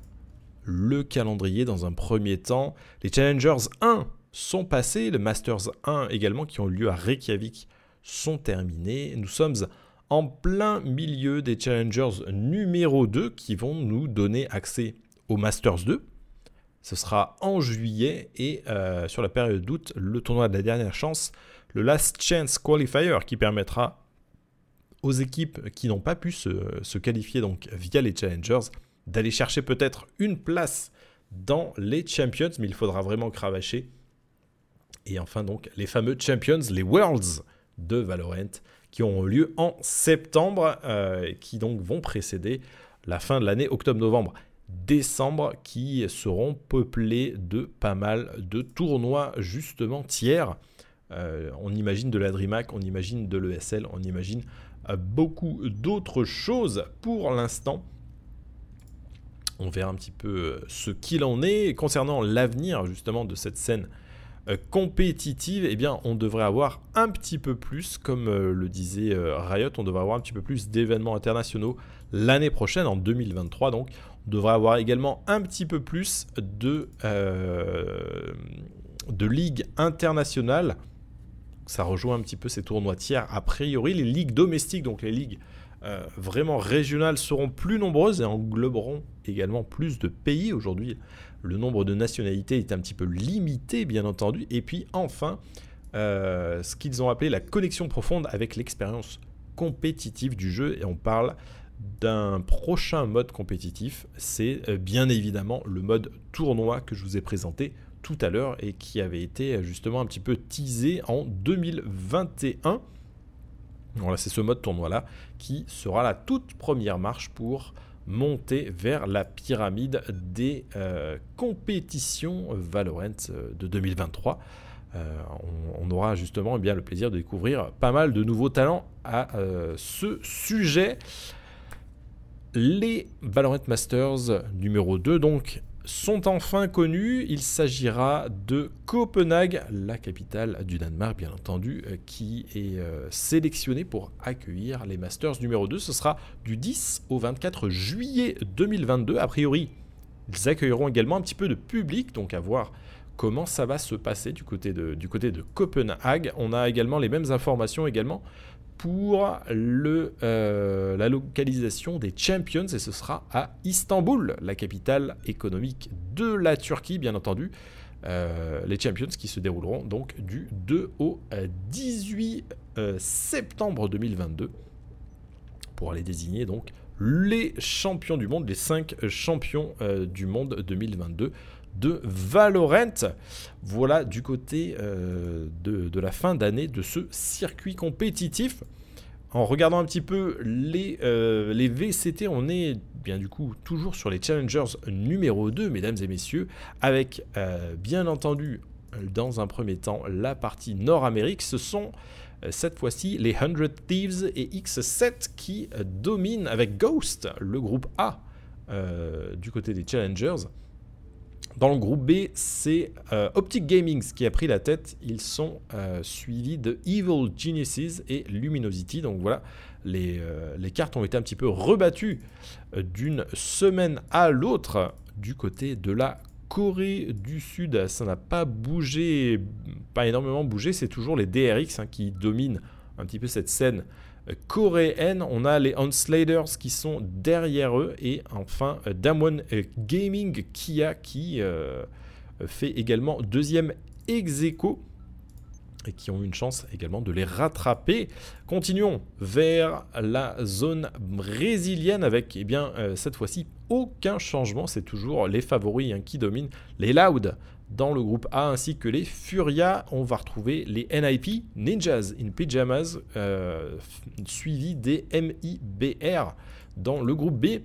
le calendrier dans un premier temps. Les Challengers 1 sont passés. Les Masters 1 également, qui ont lieu à Reykjavik, sont terminés. Nous sommes en plein milieu des Challengers numéro 2 qui vont nous donner accès aux Masters 2. Ce sera en juillet et euh, sur la période d'août, le tournoi de la dernière chance, le Last Chance Qualifier qui permettra aux équipes qui n'ont pas pu se, se, qualifier donc via les Challengers d'aller chercher peut-être une place dans les Champions, mais il faudra vraiment cravacher et enfin donc les fameux Champions, les Worlds de Valorant, qui auront lieu en septembre, euh, qui donc vont précéder la fin de l'année octobre-novembre. Décembre, qui seront peuplés de pas mal de tournois justement tiers. Euh, on imagine de la DreamHack, on imagine de l'ESL, on imagine euh, beaucoup d'autres choses pour l'instant. On verra un petit peu ce qu'il en est concernant l'avenir justement de cette scène compétitive, eh bien, on devrait avoir un petit peu plus, comme euh, le disait euh, Riot, on devrait avoir un petit peu plus d'événements internationaux l'année prochaine, en 2023. Donc, on devrait avoir également un petit peu plus de, de ligues internationales. Ça rejoint un petit peu ces tournois tiers. A priori, les ligues domestiques, donc les ligues vraiment régionales seront plus nombreuses et engloberont également plus de pays. Aujourd'hui, le nombre de nationalités est un petit peu limité, bien entendu. Et puis enfin, ce qu'ils ont appelé la connexion profonde avec l'expérience compétitive du jeu. Et on parle d'un prochain mode compétitif, c'est euh, bien évidemment le mode tournoi que je vous ai présenté tout à l'heure et qui avait été euh, justement un petit peu teasé en 2021. Voilà, c'est ce mode tournoi-là qui sera la toute première marche pour monter vers la pyramide des euh, compétitions Valorant de 2023. on, aura justement eh bien, le plaisir de découvrir pas mal de nouveaux talents à ce sujet. Les Valorant Masters numéro 2 donc sont enfin connus. Il s'agira de Copenhague, la capitale du Danemark bien entendu, euh, qui est euh, sélectionnée pour accueillir les Masters numéro 2. Ce sera du 10 au 24 juillet 2022. A priori, ils accueilleront également un petit peu de public, donc à voir comment ça va se passer du côté de, du côté de Copenhague. On a également les mêmes informations également pour euh, la localisation des Champions et ce sera à Istanbul, la capitale économique de la Turquie, bien entendu. Euh, les Champions qui se dérouleront donc du 2 au 18 euh, septembre 2022 pour aller désigner donc les champions du monde, les 5 champions du monde 2022 de Valorant. Voilà du côté euh, de, la fin d'année de ce circuit compétitif. En regardant un petit peu les, euh, les VCT, on est bien du coup toujours sur les Challengers numéro 2, mesdames et messieurs, avec euh, bien entendu dans un premier temps la partie Nord-Amérique. Ce sont cette fois-ci les 100 Thieves et X7 qui dominent avec Ghost, le groupe A du côté des Challengers. Dans le groupe B, c'est euh, Optic Gaming qui a pris la tête. Ils sont euh, suivis de Evil Geniuses et Luminosity. Donc voilà, les, euh, les cartes ont été un petit peu rebattues d'une semaine à l'autre du côté de la Corée du Sud. Ça n'a pas bougé, pas énormément bougé. C'est toujours les DRX hein, qui dominent un petit peu cette scène coréenne. On a les Onsladers qui sont derrière eux. Et enfin, Damwon Gaming Kia qui euh, fait également deuxième ex et qui ont une chance également de les rattraper. Continuons vers la zone brésilienne avec eh bien euh, cette fois-ci aucun changement, c'est toujours les favoris hein, qui dominent, les Loud dans le groupe A ainsi que les Furia. On va retrouver les NIP, Ninjas in Pyjamas, euh, suivis des MIBR dans le groupe B.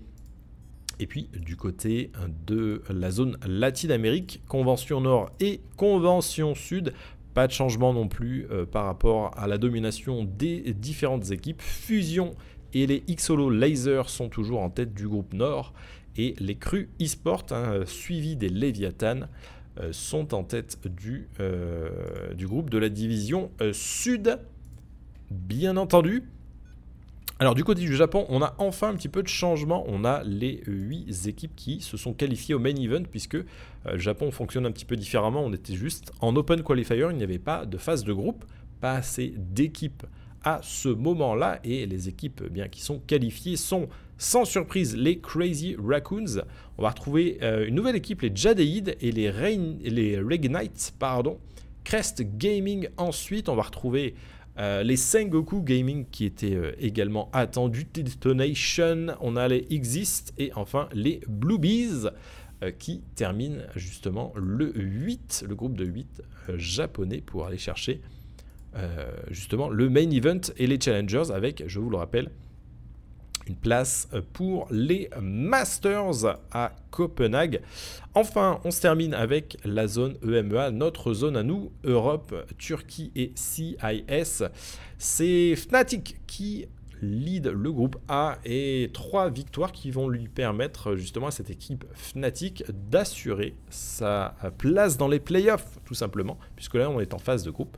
Et puis du côté de la zone Latine-Amérique, Convention Nord et Convention Sud, pas de changement non plus euh, par rapport à la domination des différentes équipes. Fusion et les Xolo Laser sont toujours en tête du groupe Nord. Et les Cru eSport, hein, suivis des Leviathan, euh, sont en tête du, euh, du groupe de la division euh, Sud. Bien entendu. Alors du côté du Japon, on a enfin un petit peu de changement. On a les 8 équipes qui se sont qualifiées au main event puisque le Japon fonctionne un petit peu différemment. On était juste en open qualifier, il n'y avait pas de phase de groupe, pas assez d'équipes à ce moment-là et les équipes bien qui sont qualifiées sont sans surprise, les Crazy Raccoons. On va retrouver euh, une nouvelle équipe, les Jadeid et les, Rain, les pardon. Crest Gaming ensuite, on va retrouver euh, les Sengoku Gaming qui étaient euh, également attendus, Detonation, on a les Exist et enfin les Bluebees qui terminent justement le 8, le groupe de 8 japonais pour aller chercher justement le main event et les challengers avec, je vous le rappelle, une place pour les Masters à Copenhague. Enfin, on se termine avec la zone EMEA, notre zone à nous, Europe, Turquie et CIS. C'est Fnatic qui lead le groupe A et trois victoires qui vont lui permettre justement à cette équipe Fnatic d'assurer sa place dans les playoffs tout simplement puisque là on est en phase de groupe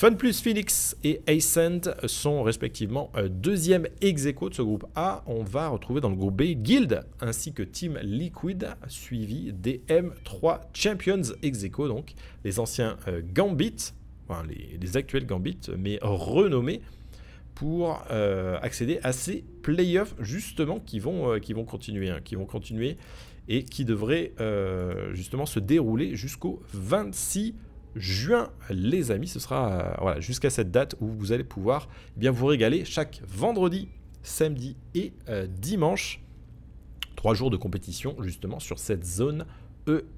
Fun Plus Phoenix et Ascent sont respectivement euh, deuxième ex de ce groupe A. On va retrouver dans le groupe B Guild ainsi que Team Liquid, suivi des M3 Champions ex donc les anciens euh, Gambit, les, actuels Gambit, mais renommés pour accéder à ces playoffs justement qui vont, qui vont continuer, hein, qui vont continuer et qui devraient justement se dérouler jusqu'au 26 juin, les amis. Ce sera voilà, jusqu'à cette date où vous allez pouvoir eh bien vous régaler chaque vendredi, samedi et dimanche. Trois jours de compétition justement sur cette zone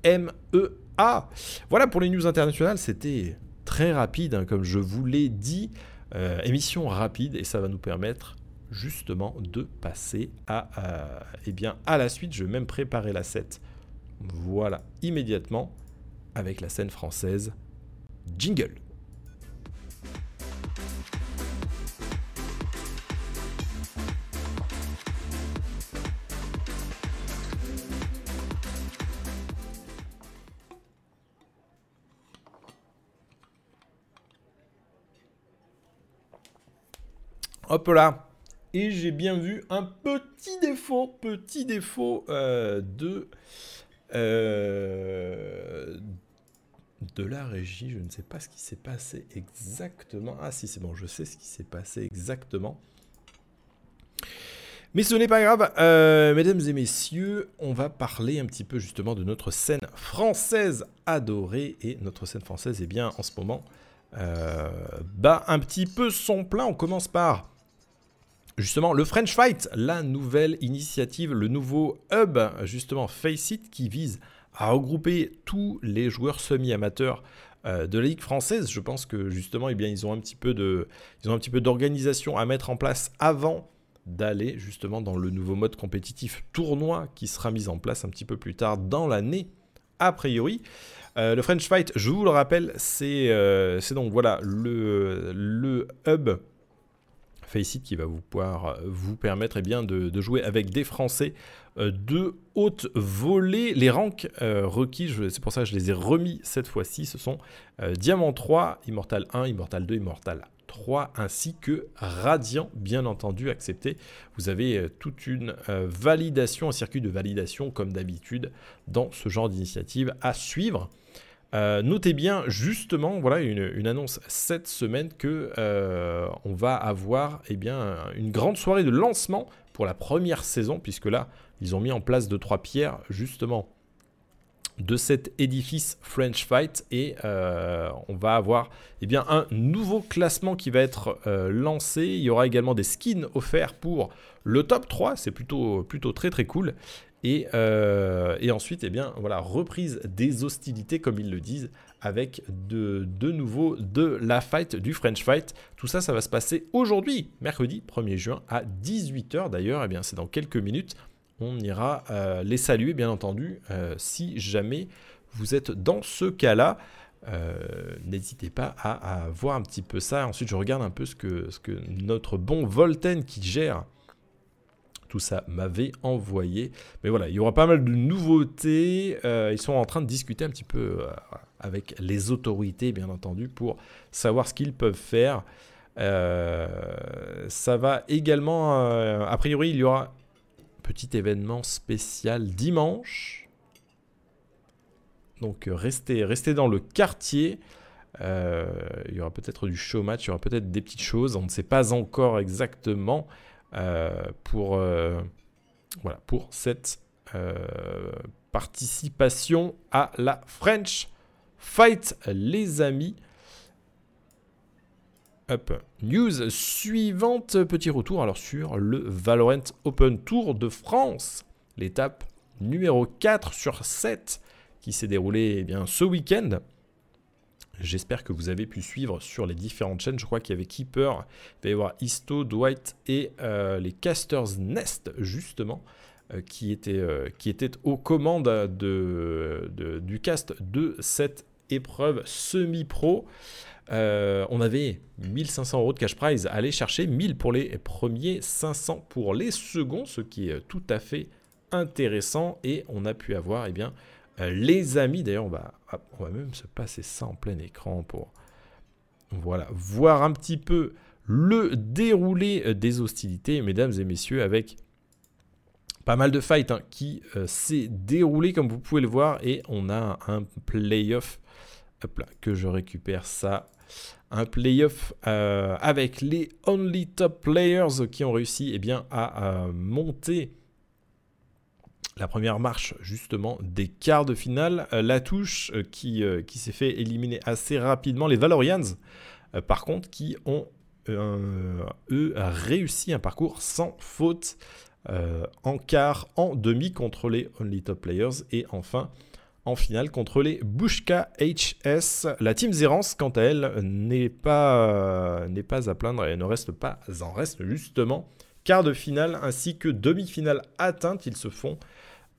EMEA. Voilà pour les news internationales, c'était très rapide, hein, comme je vous l'ai dit. Euh, émission rapide et ça va nous permettre justement de passer à, euh, eh bien, à la suite. Je vais même préparer la set. Voilà, immédiatement avec la scène française. Jingle. Hop là. Et j'ai bien vu un petit défaut, petit défaut euh, de, euh, de la régie. Je ne sais pas ce qui s'est passé exactement. Ah si, c'est bon, je sais ce qui s'est passé exactement. Mais ce n'est pas grave, euh, mesdames et messieurs, on va parler un petit peu justement de notre scène française adorée. Et notre scène française, est bien, en ce moment, bat un petit peu son plein. On commence par Justement, le French Fight, la nouvelle initiative, le nouveau hub, justement, Face qui vise à regrouper tous les joueurs semi-amateurs euh, de la Ligue française. Je pense que justement, eh ils ont un petit peu d'organisation à mettre en place avant d'aller justement dans le nouveau mode compétitif tournoi qui sera mis en place un petit peu plus tard dans l'année, a priori. Euh, le French Fight, je vous le rappelle, c'est euh, donc voilà le hub Faceit qui va vous pouvoir euh, vous permettre eh de, jouer avec des Français euh, de haute volée. Les ranks euh, requis, c'est pour ça que je les ai remis cette fois-ci, ce sont Diamant 3, Immortal 1, Immortal 2, Immortal 3, ainsi que Radiant, bien entendu, accepté. Vous avez toute une validation, un circuit de validation comme d'habitude dans ce genre d'initiative à suivre. Euh, notez bien justement, voilà une, annonce cette semaine que euh, on va avoir eh bien, une grande soirée de lancement pour la première saison, puisque là, ils ont mis en place deux trois pierres justement de cet édifice French Fight et euh, on va avoir eh bien, un nouveau classement qui va être lancé. Il y aura également des skins offerts pour le top 3, c'est plutôt, plutôt très très cool. Euh, et, ensuite, eh bien, voilà, reprise des hostilités, comme ils le disent, avec de, de nouveau de la fight, du French fight. Tout ça, ça va se passer aujourd'hui, mercredi 1er juin à 18h d'ailleurs. Eh bien, c'est dans quelques minutes. On ira euh, les saluer, bien entendu, euh, si jamais vous êtes dans ce cas-là. N'hésitez pas à, voir un petit peu ça. Ensuite, je regarde un peu ce que, ce que notre bon Volten qui gère tout ça m'avait envoyé. Mais voilà, il y aura pas mal de nouveautés. Euh, ils sont en train de discuter un petit peu euh, avec les autorités, bien entendu, pour savoir ce qu'ils peuvent faire. Euh, ça va également, a priori, il y aura un petit événement spécial dimanche. Donc restez, restez dans le quartier. il y aura peut-être du show match, il y aura peut-être des petites choses, on ne sait pas encore exactement. Euh, pour, euh, voilà, pour cette euh, participation à la French Fight, les amis. Up. News suivante, petit retour alors sur le Valorant Open Tour de France, l'étape numéro 4 sur 7 qui s'est déroulée eh bien, ce week-end. J'espère que vous avez pu suivre sur les différentes chaînes. Je crois qu'il y avait Keeper, il va y avoir Isto, Dwight et euh, les Casters Nest, justement, euh, qui, étaient, euh, qui étaient aux commandes de, du cast de cette épreuve semi-pro. on avait 1500 euros de cash prize à aller chercher, 1000 pour les premiers, 500 pour les seconds, ce qui est tout à fait intéressant. Et on a pu avoir eh bien, euh, les amis, d'ailleurs, on va, même se passer ça en plein écran pour voilà, voir un petit peu le déroulé euh, des hostilités, mesdames et messieurs, avec pas mal de fights hein, qui euh, s'est déroulé, comme vous pouvez le voir, et on a un playoff. Hop que je récupère ça. un playoff avec les Only Top Players qui ont réussi eh bien, à monter la première marche justement des quarts de finale. la touche qui, qui s'est fait éliminer assez rapidement. Les Valorians, par contre, qui ont eux réussi un parcours sans faute euh, en quart, en demi contre les Only Top Players et enfin en finale contre les Bushka HS. La team Zerance, quant à elle, n'est pas, n'est pas à plaindre et ne reste pas en reste justement quart de finale ainsi que demi-finale atteinte. Ils se font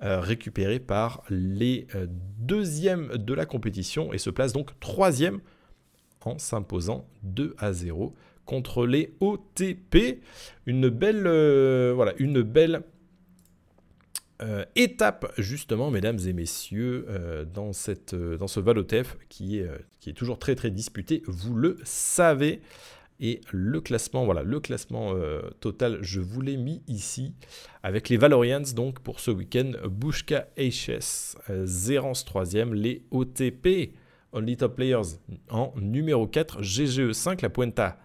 euh, récupérer par les euh, deuxièmes de la compétition et se placent donc troisième en s'imposant 2 à 0 contre les OTP. Une belle, euh, voilà, une belle étape, justement, mesdames et messieurs, dans, cette, dans ce Valotef qui est, qui est toujours très très disputé, vous le savez. Et le classement, voilà, le classement total, je vous l'ai mis ici avec les Valorians, donc pour ce week-end, Bushka HS, Zerance 3 les OTP, Only Top Players en numéro 4, GGE 5, la Puenta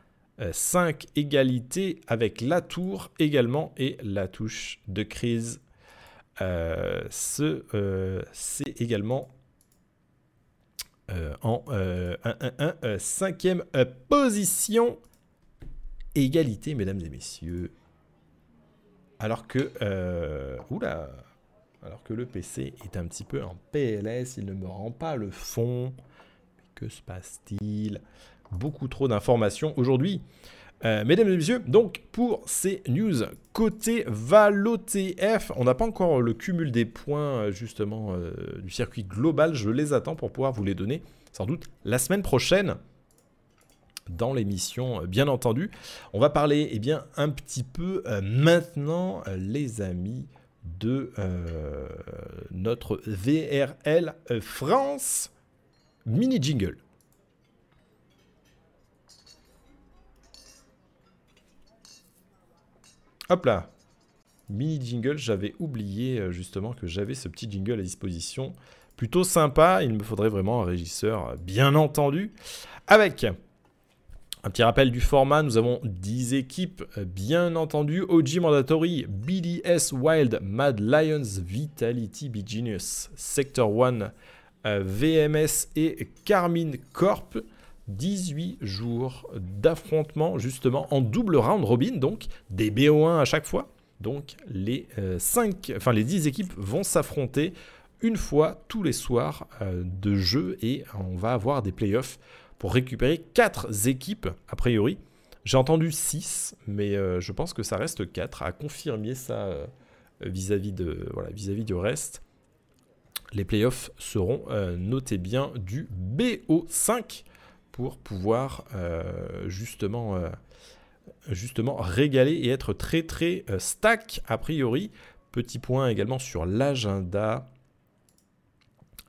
5 euh, égalités avec la tour également et la touche de crise. Euh, euh, c'est également en 1 cinquième position. Égalité, mesdames et messieurs. Alors que, oula, alors que le PC est un petit peu en PLS, il ne me rend pas le fond. Que se passe-t-il? Beaucoup trop d'informations aujourd'hui. Euh, mesdames et messieurs, donc pour ces news côté ValoTF, on n'a pas encore le cumul des points euh, justement euh, du circuit global, je les attends pour pouvoir vous les donner sans doute la semaine prochaine dans l'émission bien entendu. On va parler eh bien un petit peu maintenant les amis de notre VRL France mini jingle. Hop là Mini jingle, j'avais oublié euh, justement que j'avais ce petit jingle à disposition. Plutôt sympa, il me faudrait vraiment un régisseur, bien entendu. Avec un petit rappel du format, nous avons 10 équipes, bien entendu. OG Mandatory, BDS Wild, Mad Lions, Vitality, Be Genius, Sector 1, euh, VMS et Carmine Corp. 18 jours d'affrontement justement en double round robin, donc des BO1 à chaque fois. Donc les, 5, euh, enfin, les 10 équipes vont s'affronter une fois tous les soirs euh, de jeu et on va avoir des playoffs pour récupérer 4 équipes a priori. J'ai entendu 6, mais euh, je pense que ça reste 4 à confirmer ça vis-à-vis de voilà, vis-à-vis du reste. Les playoffs seront notés bien du BO5 pour pouvoir euh, justement, euh, justement régaler et être très très euh, stack a priori. Petit point également sur l'agenda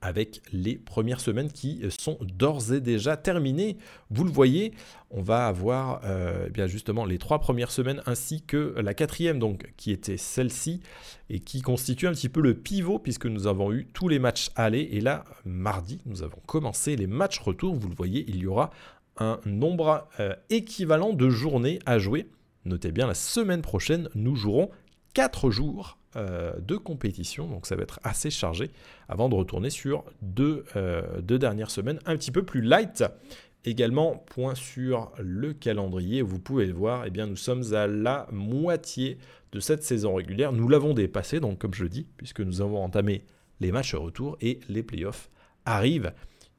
avec les premières semaines qui sont d'ores et déjà terminées. Vous le voyez, on va avoir euh, eh bien justement les trois premières semaines ainsi que la quatrième, donc qui était celle-ci et qui constitue un petit peu le pivot puisque nous avons eu tous les matchs aller et là mardi nous avons commencé les matchs retour. Vous le voyez, il y aura un nombre euh, équivalent de journées à jouer. Notez bien, la semaine prochaine, nous jouerons 4 jours euh, de compétition, donc ça va être assez chargé avant de retourner sur deux, euh, deux, dernières semaines un petit peu plus light. Également, point sur le calendrier, vous pouvez le voir, eh bien, nous sommes à la moitié de cette saison régulière. Nous l'avons dépassé, donc comme je le dis, puisque nous avons entamé les matchs retour et les playoffs arrivent.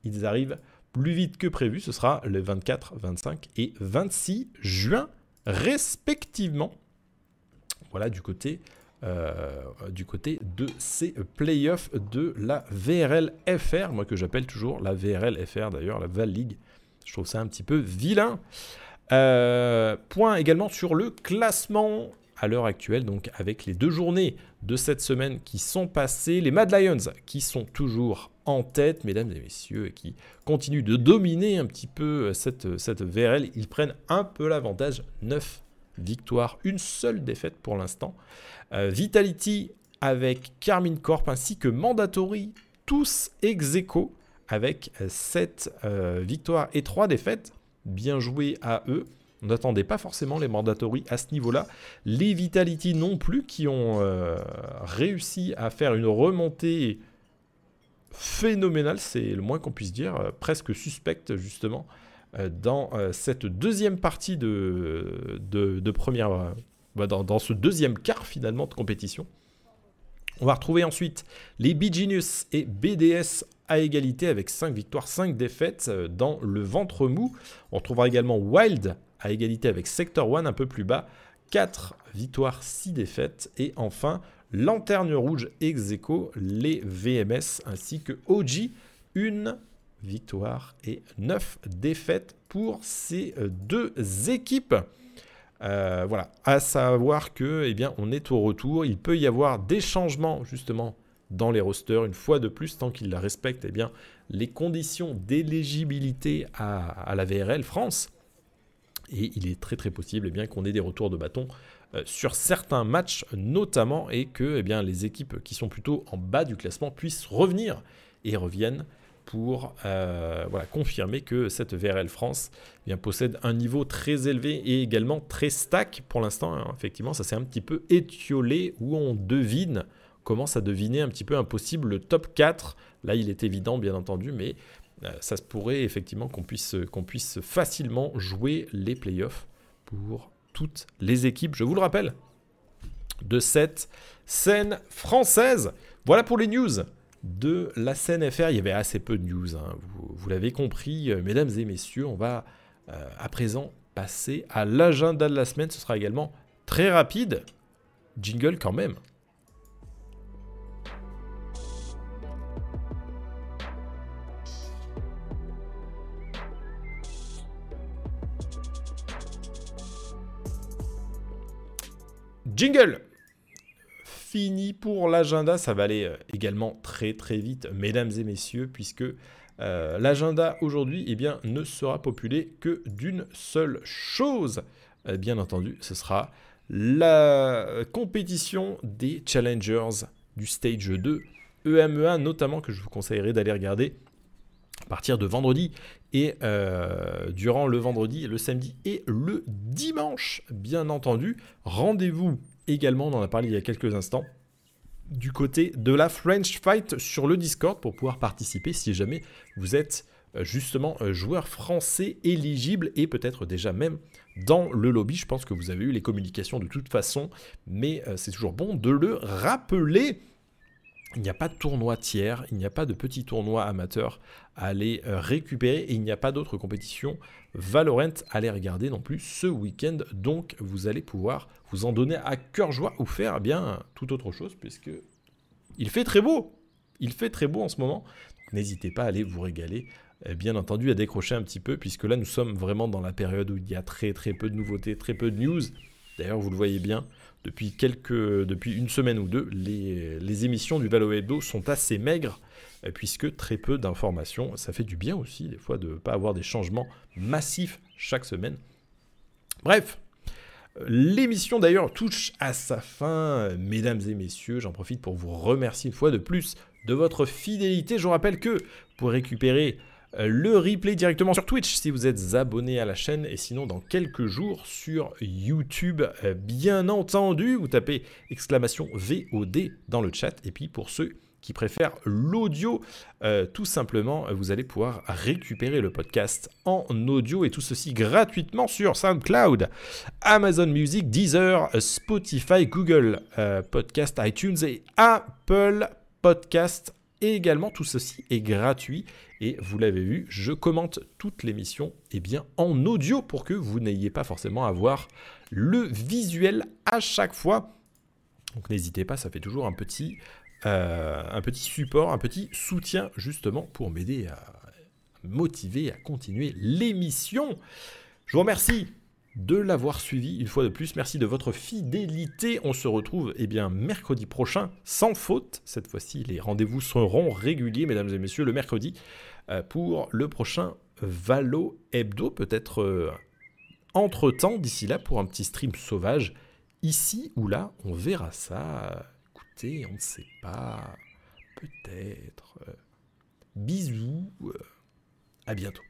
Ils arrivent plus vite que prévu, ce sera le 24, 25 et 26 juin respectivement. Voilà du côté euh, du côté de ces playoffs de la VRL FR, moi que j'appelle toujours la VRL FR d'ailleurs, la Val League. Je trouve ça un petit peu vilain. Euh, point également sur le classement à l'heure actuelle, donc avec les deux journées de cette semaine qui sont passées, les Mad Lions qui sont toujours en tête, mesdames et messieurs, et qui continuent de dominer un petit peu cette, cette VRL, ils prennent un peu l'avantage, 9 victoires, une seule défaite pour l'instant. Euh, Vitality avec Carmine Corp ainsi que Mandatory, tous ex aequo avec 7 euh, victoires et 3 défaites. bien joué à eux. On n'attendait pas forcément les mandatory à ce niveau-là. Les Vitality non plus, qui ont euh, réussi à faire une remontée phénoménale, c'est le moins qu'on puisse dire, euh, presque suspecte justement, euh, dans cette deuxième partie de, de, première... Bah, dans, ce deuxième quart finalement de compétition. On va retrouver ensuite les Genius et BDS à égalité avec 5 victoires, 5 défaites dans le ventre mou. On retrouvera également Wild à égalité avec Sector 1 un peu plus bas. 4 victoires, 6 défaites. Et enfin, Lanterne Rouge ex les VMS ainsi que OG, une victoire et 9 défaites pour ces euh, deux équipes. Euh, voilà, à savoir que, eh bien, on est au retour. Il peut y avoir des changements justement dans les rosters une fois de plus tant qu'ils respectent eh bien, les conditions d'éligibilité à, à, la VRL France. Et il est très très possible eh bien, qu'on ait des retours de bâton euh, sur certains matchs notamment et que eh bien, les équipes qui sont plutôt en bas du classement puissent revenir et reviennent pour euh, confirmer que cette VRL France eh possède un niveau très élevé et également très stack pour l'instant. Hein. effectivement, ça s'est un petit peu étiolé où on devine, commence à deviner un petit peu un possible top 4. Là, il est évident, bien entendu, mais euh, ça se pourrait effectivement qu'on puisse, qu'on puisse facilement jouer les playoffs pour toutes les équipes, je vous le rappelle, de cette scène française. Voilà pour les news de la scène FR. Il y avait assez peu de news, hein. vous, l'avez compris, euh, mesdames et messieurs. On va euh, à présent passer à l'agenda de la semaine. Ce sera également très rapide. Jingle quand même. Jingle Fini pour l'agenda, ça va aller euh, également très très vite, mesdames et messieurs, puisque euh, l'agenda aujourd'hui eh bien, ne sera populé que d'une seule chose. Euh, bien entendu, ce sera la compétition des challengers du stage 2 EMEA, notamment que je vous conseillerais d'aller regarder à partir de vendredi et durant le vendredi, le samedi et le dimanche, bien entendu. Rendez-vous également, on en a parlé il y a quelques instants, du côté de la French Fight sur le Discord pour pouvoir participer si jamais vous êtes euh, justement euh, joueur français éligible et peut-être déjà même dans le lobby. Je pense que vous avez eu les communications de toute façon, mais euh, c'est toujours bon de le rappeler. Il n'y a pas de tournoi tiers, il n'y a pas de petit tournoi amateur à aller récupérer et il n'y a pas d'autres compétitions Valorant à les regarder non plus ce week-end. Donc vous allez pouvoir vous en donner à cœur joie ou faire eh bien tout autre chose puisque il fait très beau. Il fait très beau en ce moment. N'hésitez pas à aller vous régaler. Eh bien entendu à décrocher un petit peu puisque là nous sommes vraiment dans la période où il y a très très peu de nouveautés, très peu de news. D'ailleurs vous le voyez bien, depuis, une semaine ou deux, les, émissions du Valo sont assez maigres puisque très peu d'informations. Ça fait du bien aussi, des fois, de ne pas avoir des changements massifs chaque semaine. Bref, euh, L'émission d'ailleurs touche à sa fin, mesdames et messieurs. J'en profite pour vous remercier une fois de plus de votre fidélité. Je vous rappelle que pour récupérer euh, le replay directement sur Twitch si vous êtes abonné à la chaîne et sinon dans quelques jours sur YouTube bien entendu vous tapez exclamation VOD dans le chat et puis pour ceux qui préfèrent l'audio, euh, tout simplement, vous allez pouvoir récupérer le podcast en audio et tout ceci gratuitement sur SoundCloud, Amazon Music, Deezer, Spotify, Google euh, Podcast, iTunes et Apple Podcast. Également, tout ceci est gratuit. Et vous l'avez vu, je commente toute l'émission eh en audio pour que vous n'ayez pas forcément à voir le visuel à chaque fois. Donc n'hésitez pas, ça fait toujours un petit euh, un petit support, un petit soutien justement pour m'aider à motiver à continuer l'émission. Je vous remercie de l'avoir suivi une fois de plus. Merci de votre fidélité. On se retrouve eh bien, mercredi prochain, sans faute. Cette fois-ci, les rendez-vous seront réguliers, mesdames et messieurs, le mercredi, euh, pour le prochain Valo Hebdo. Peut-être euh, entre-temps, d'ici là, pour un petit stream sauvage. Ici ou là, on verra ça on ne sait pas. Peut-être. Euh, bisous. Euh, à bientôt.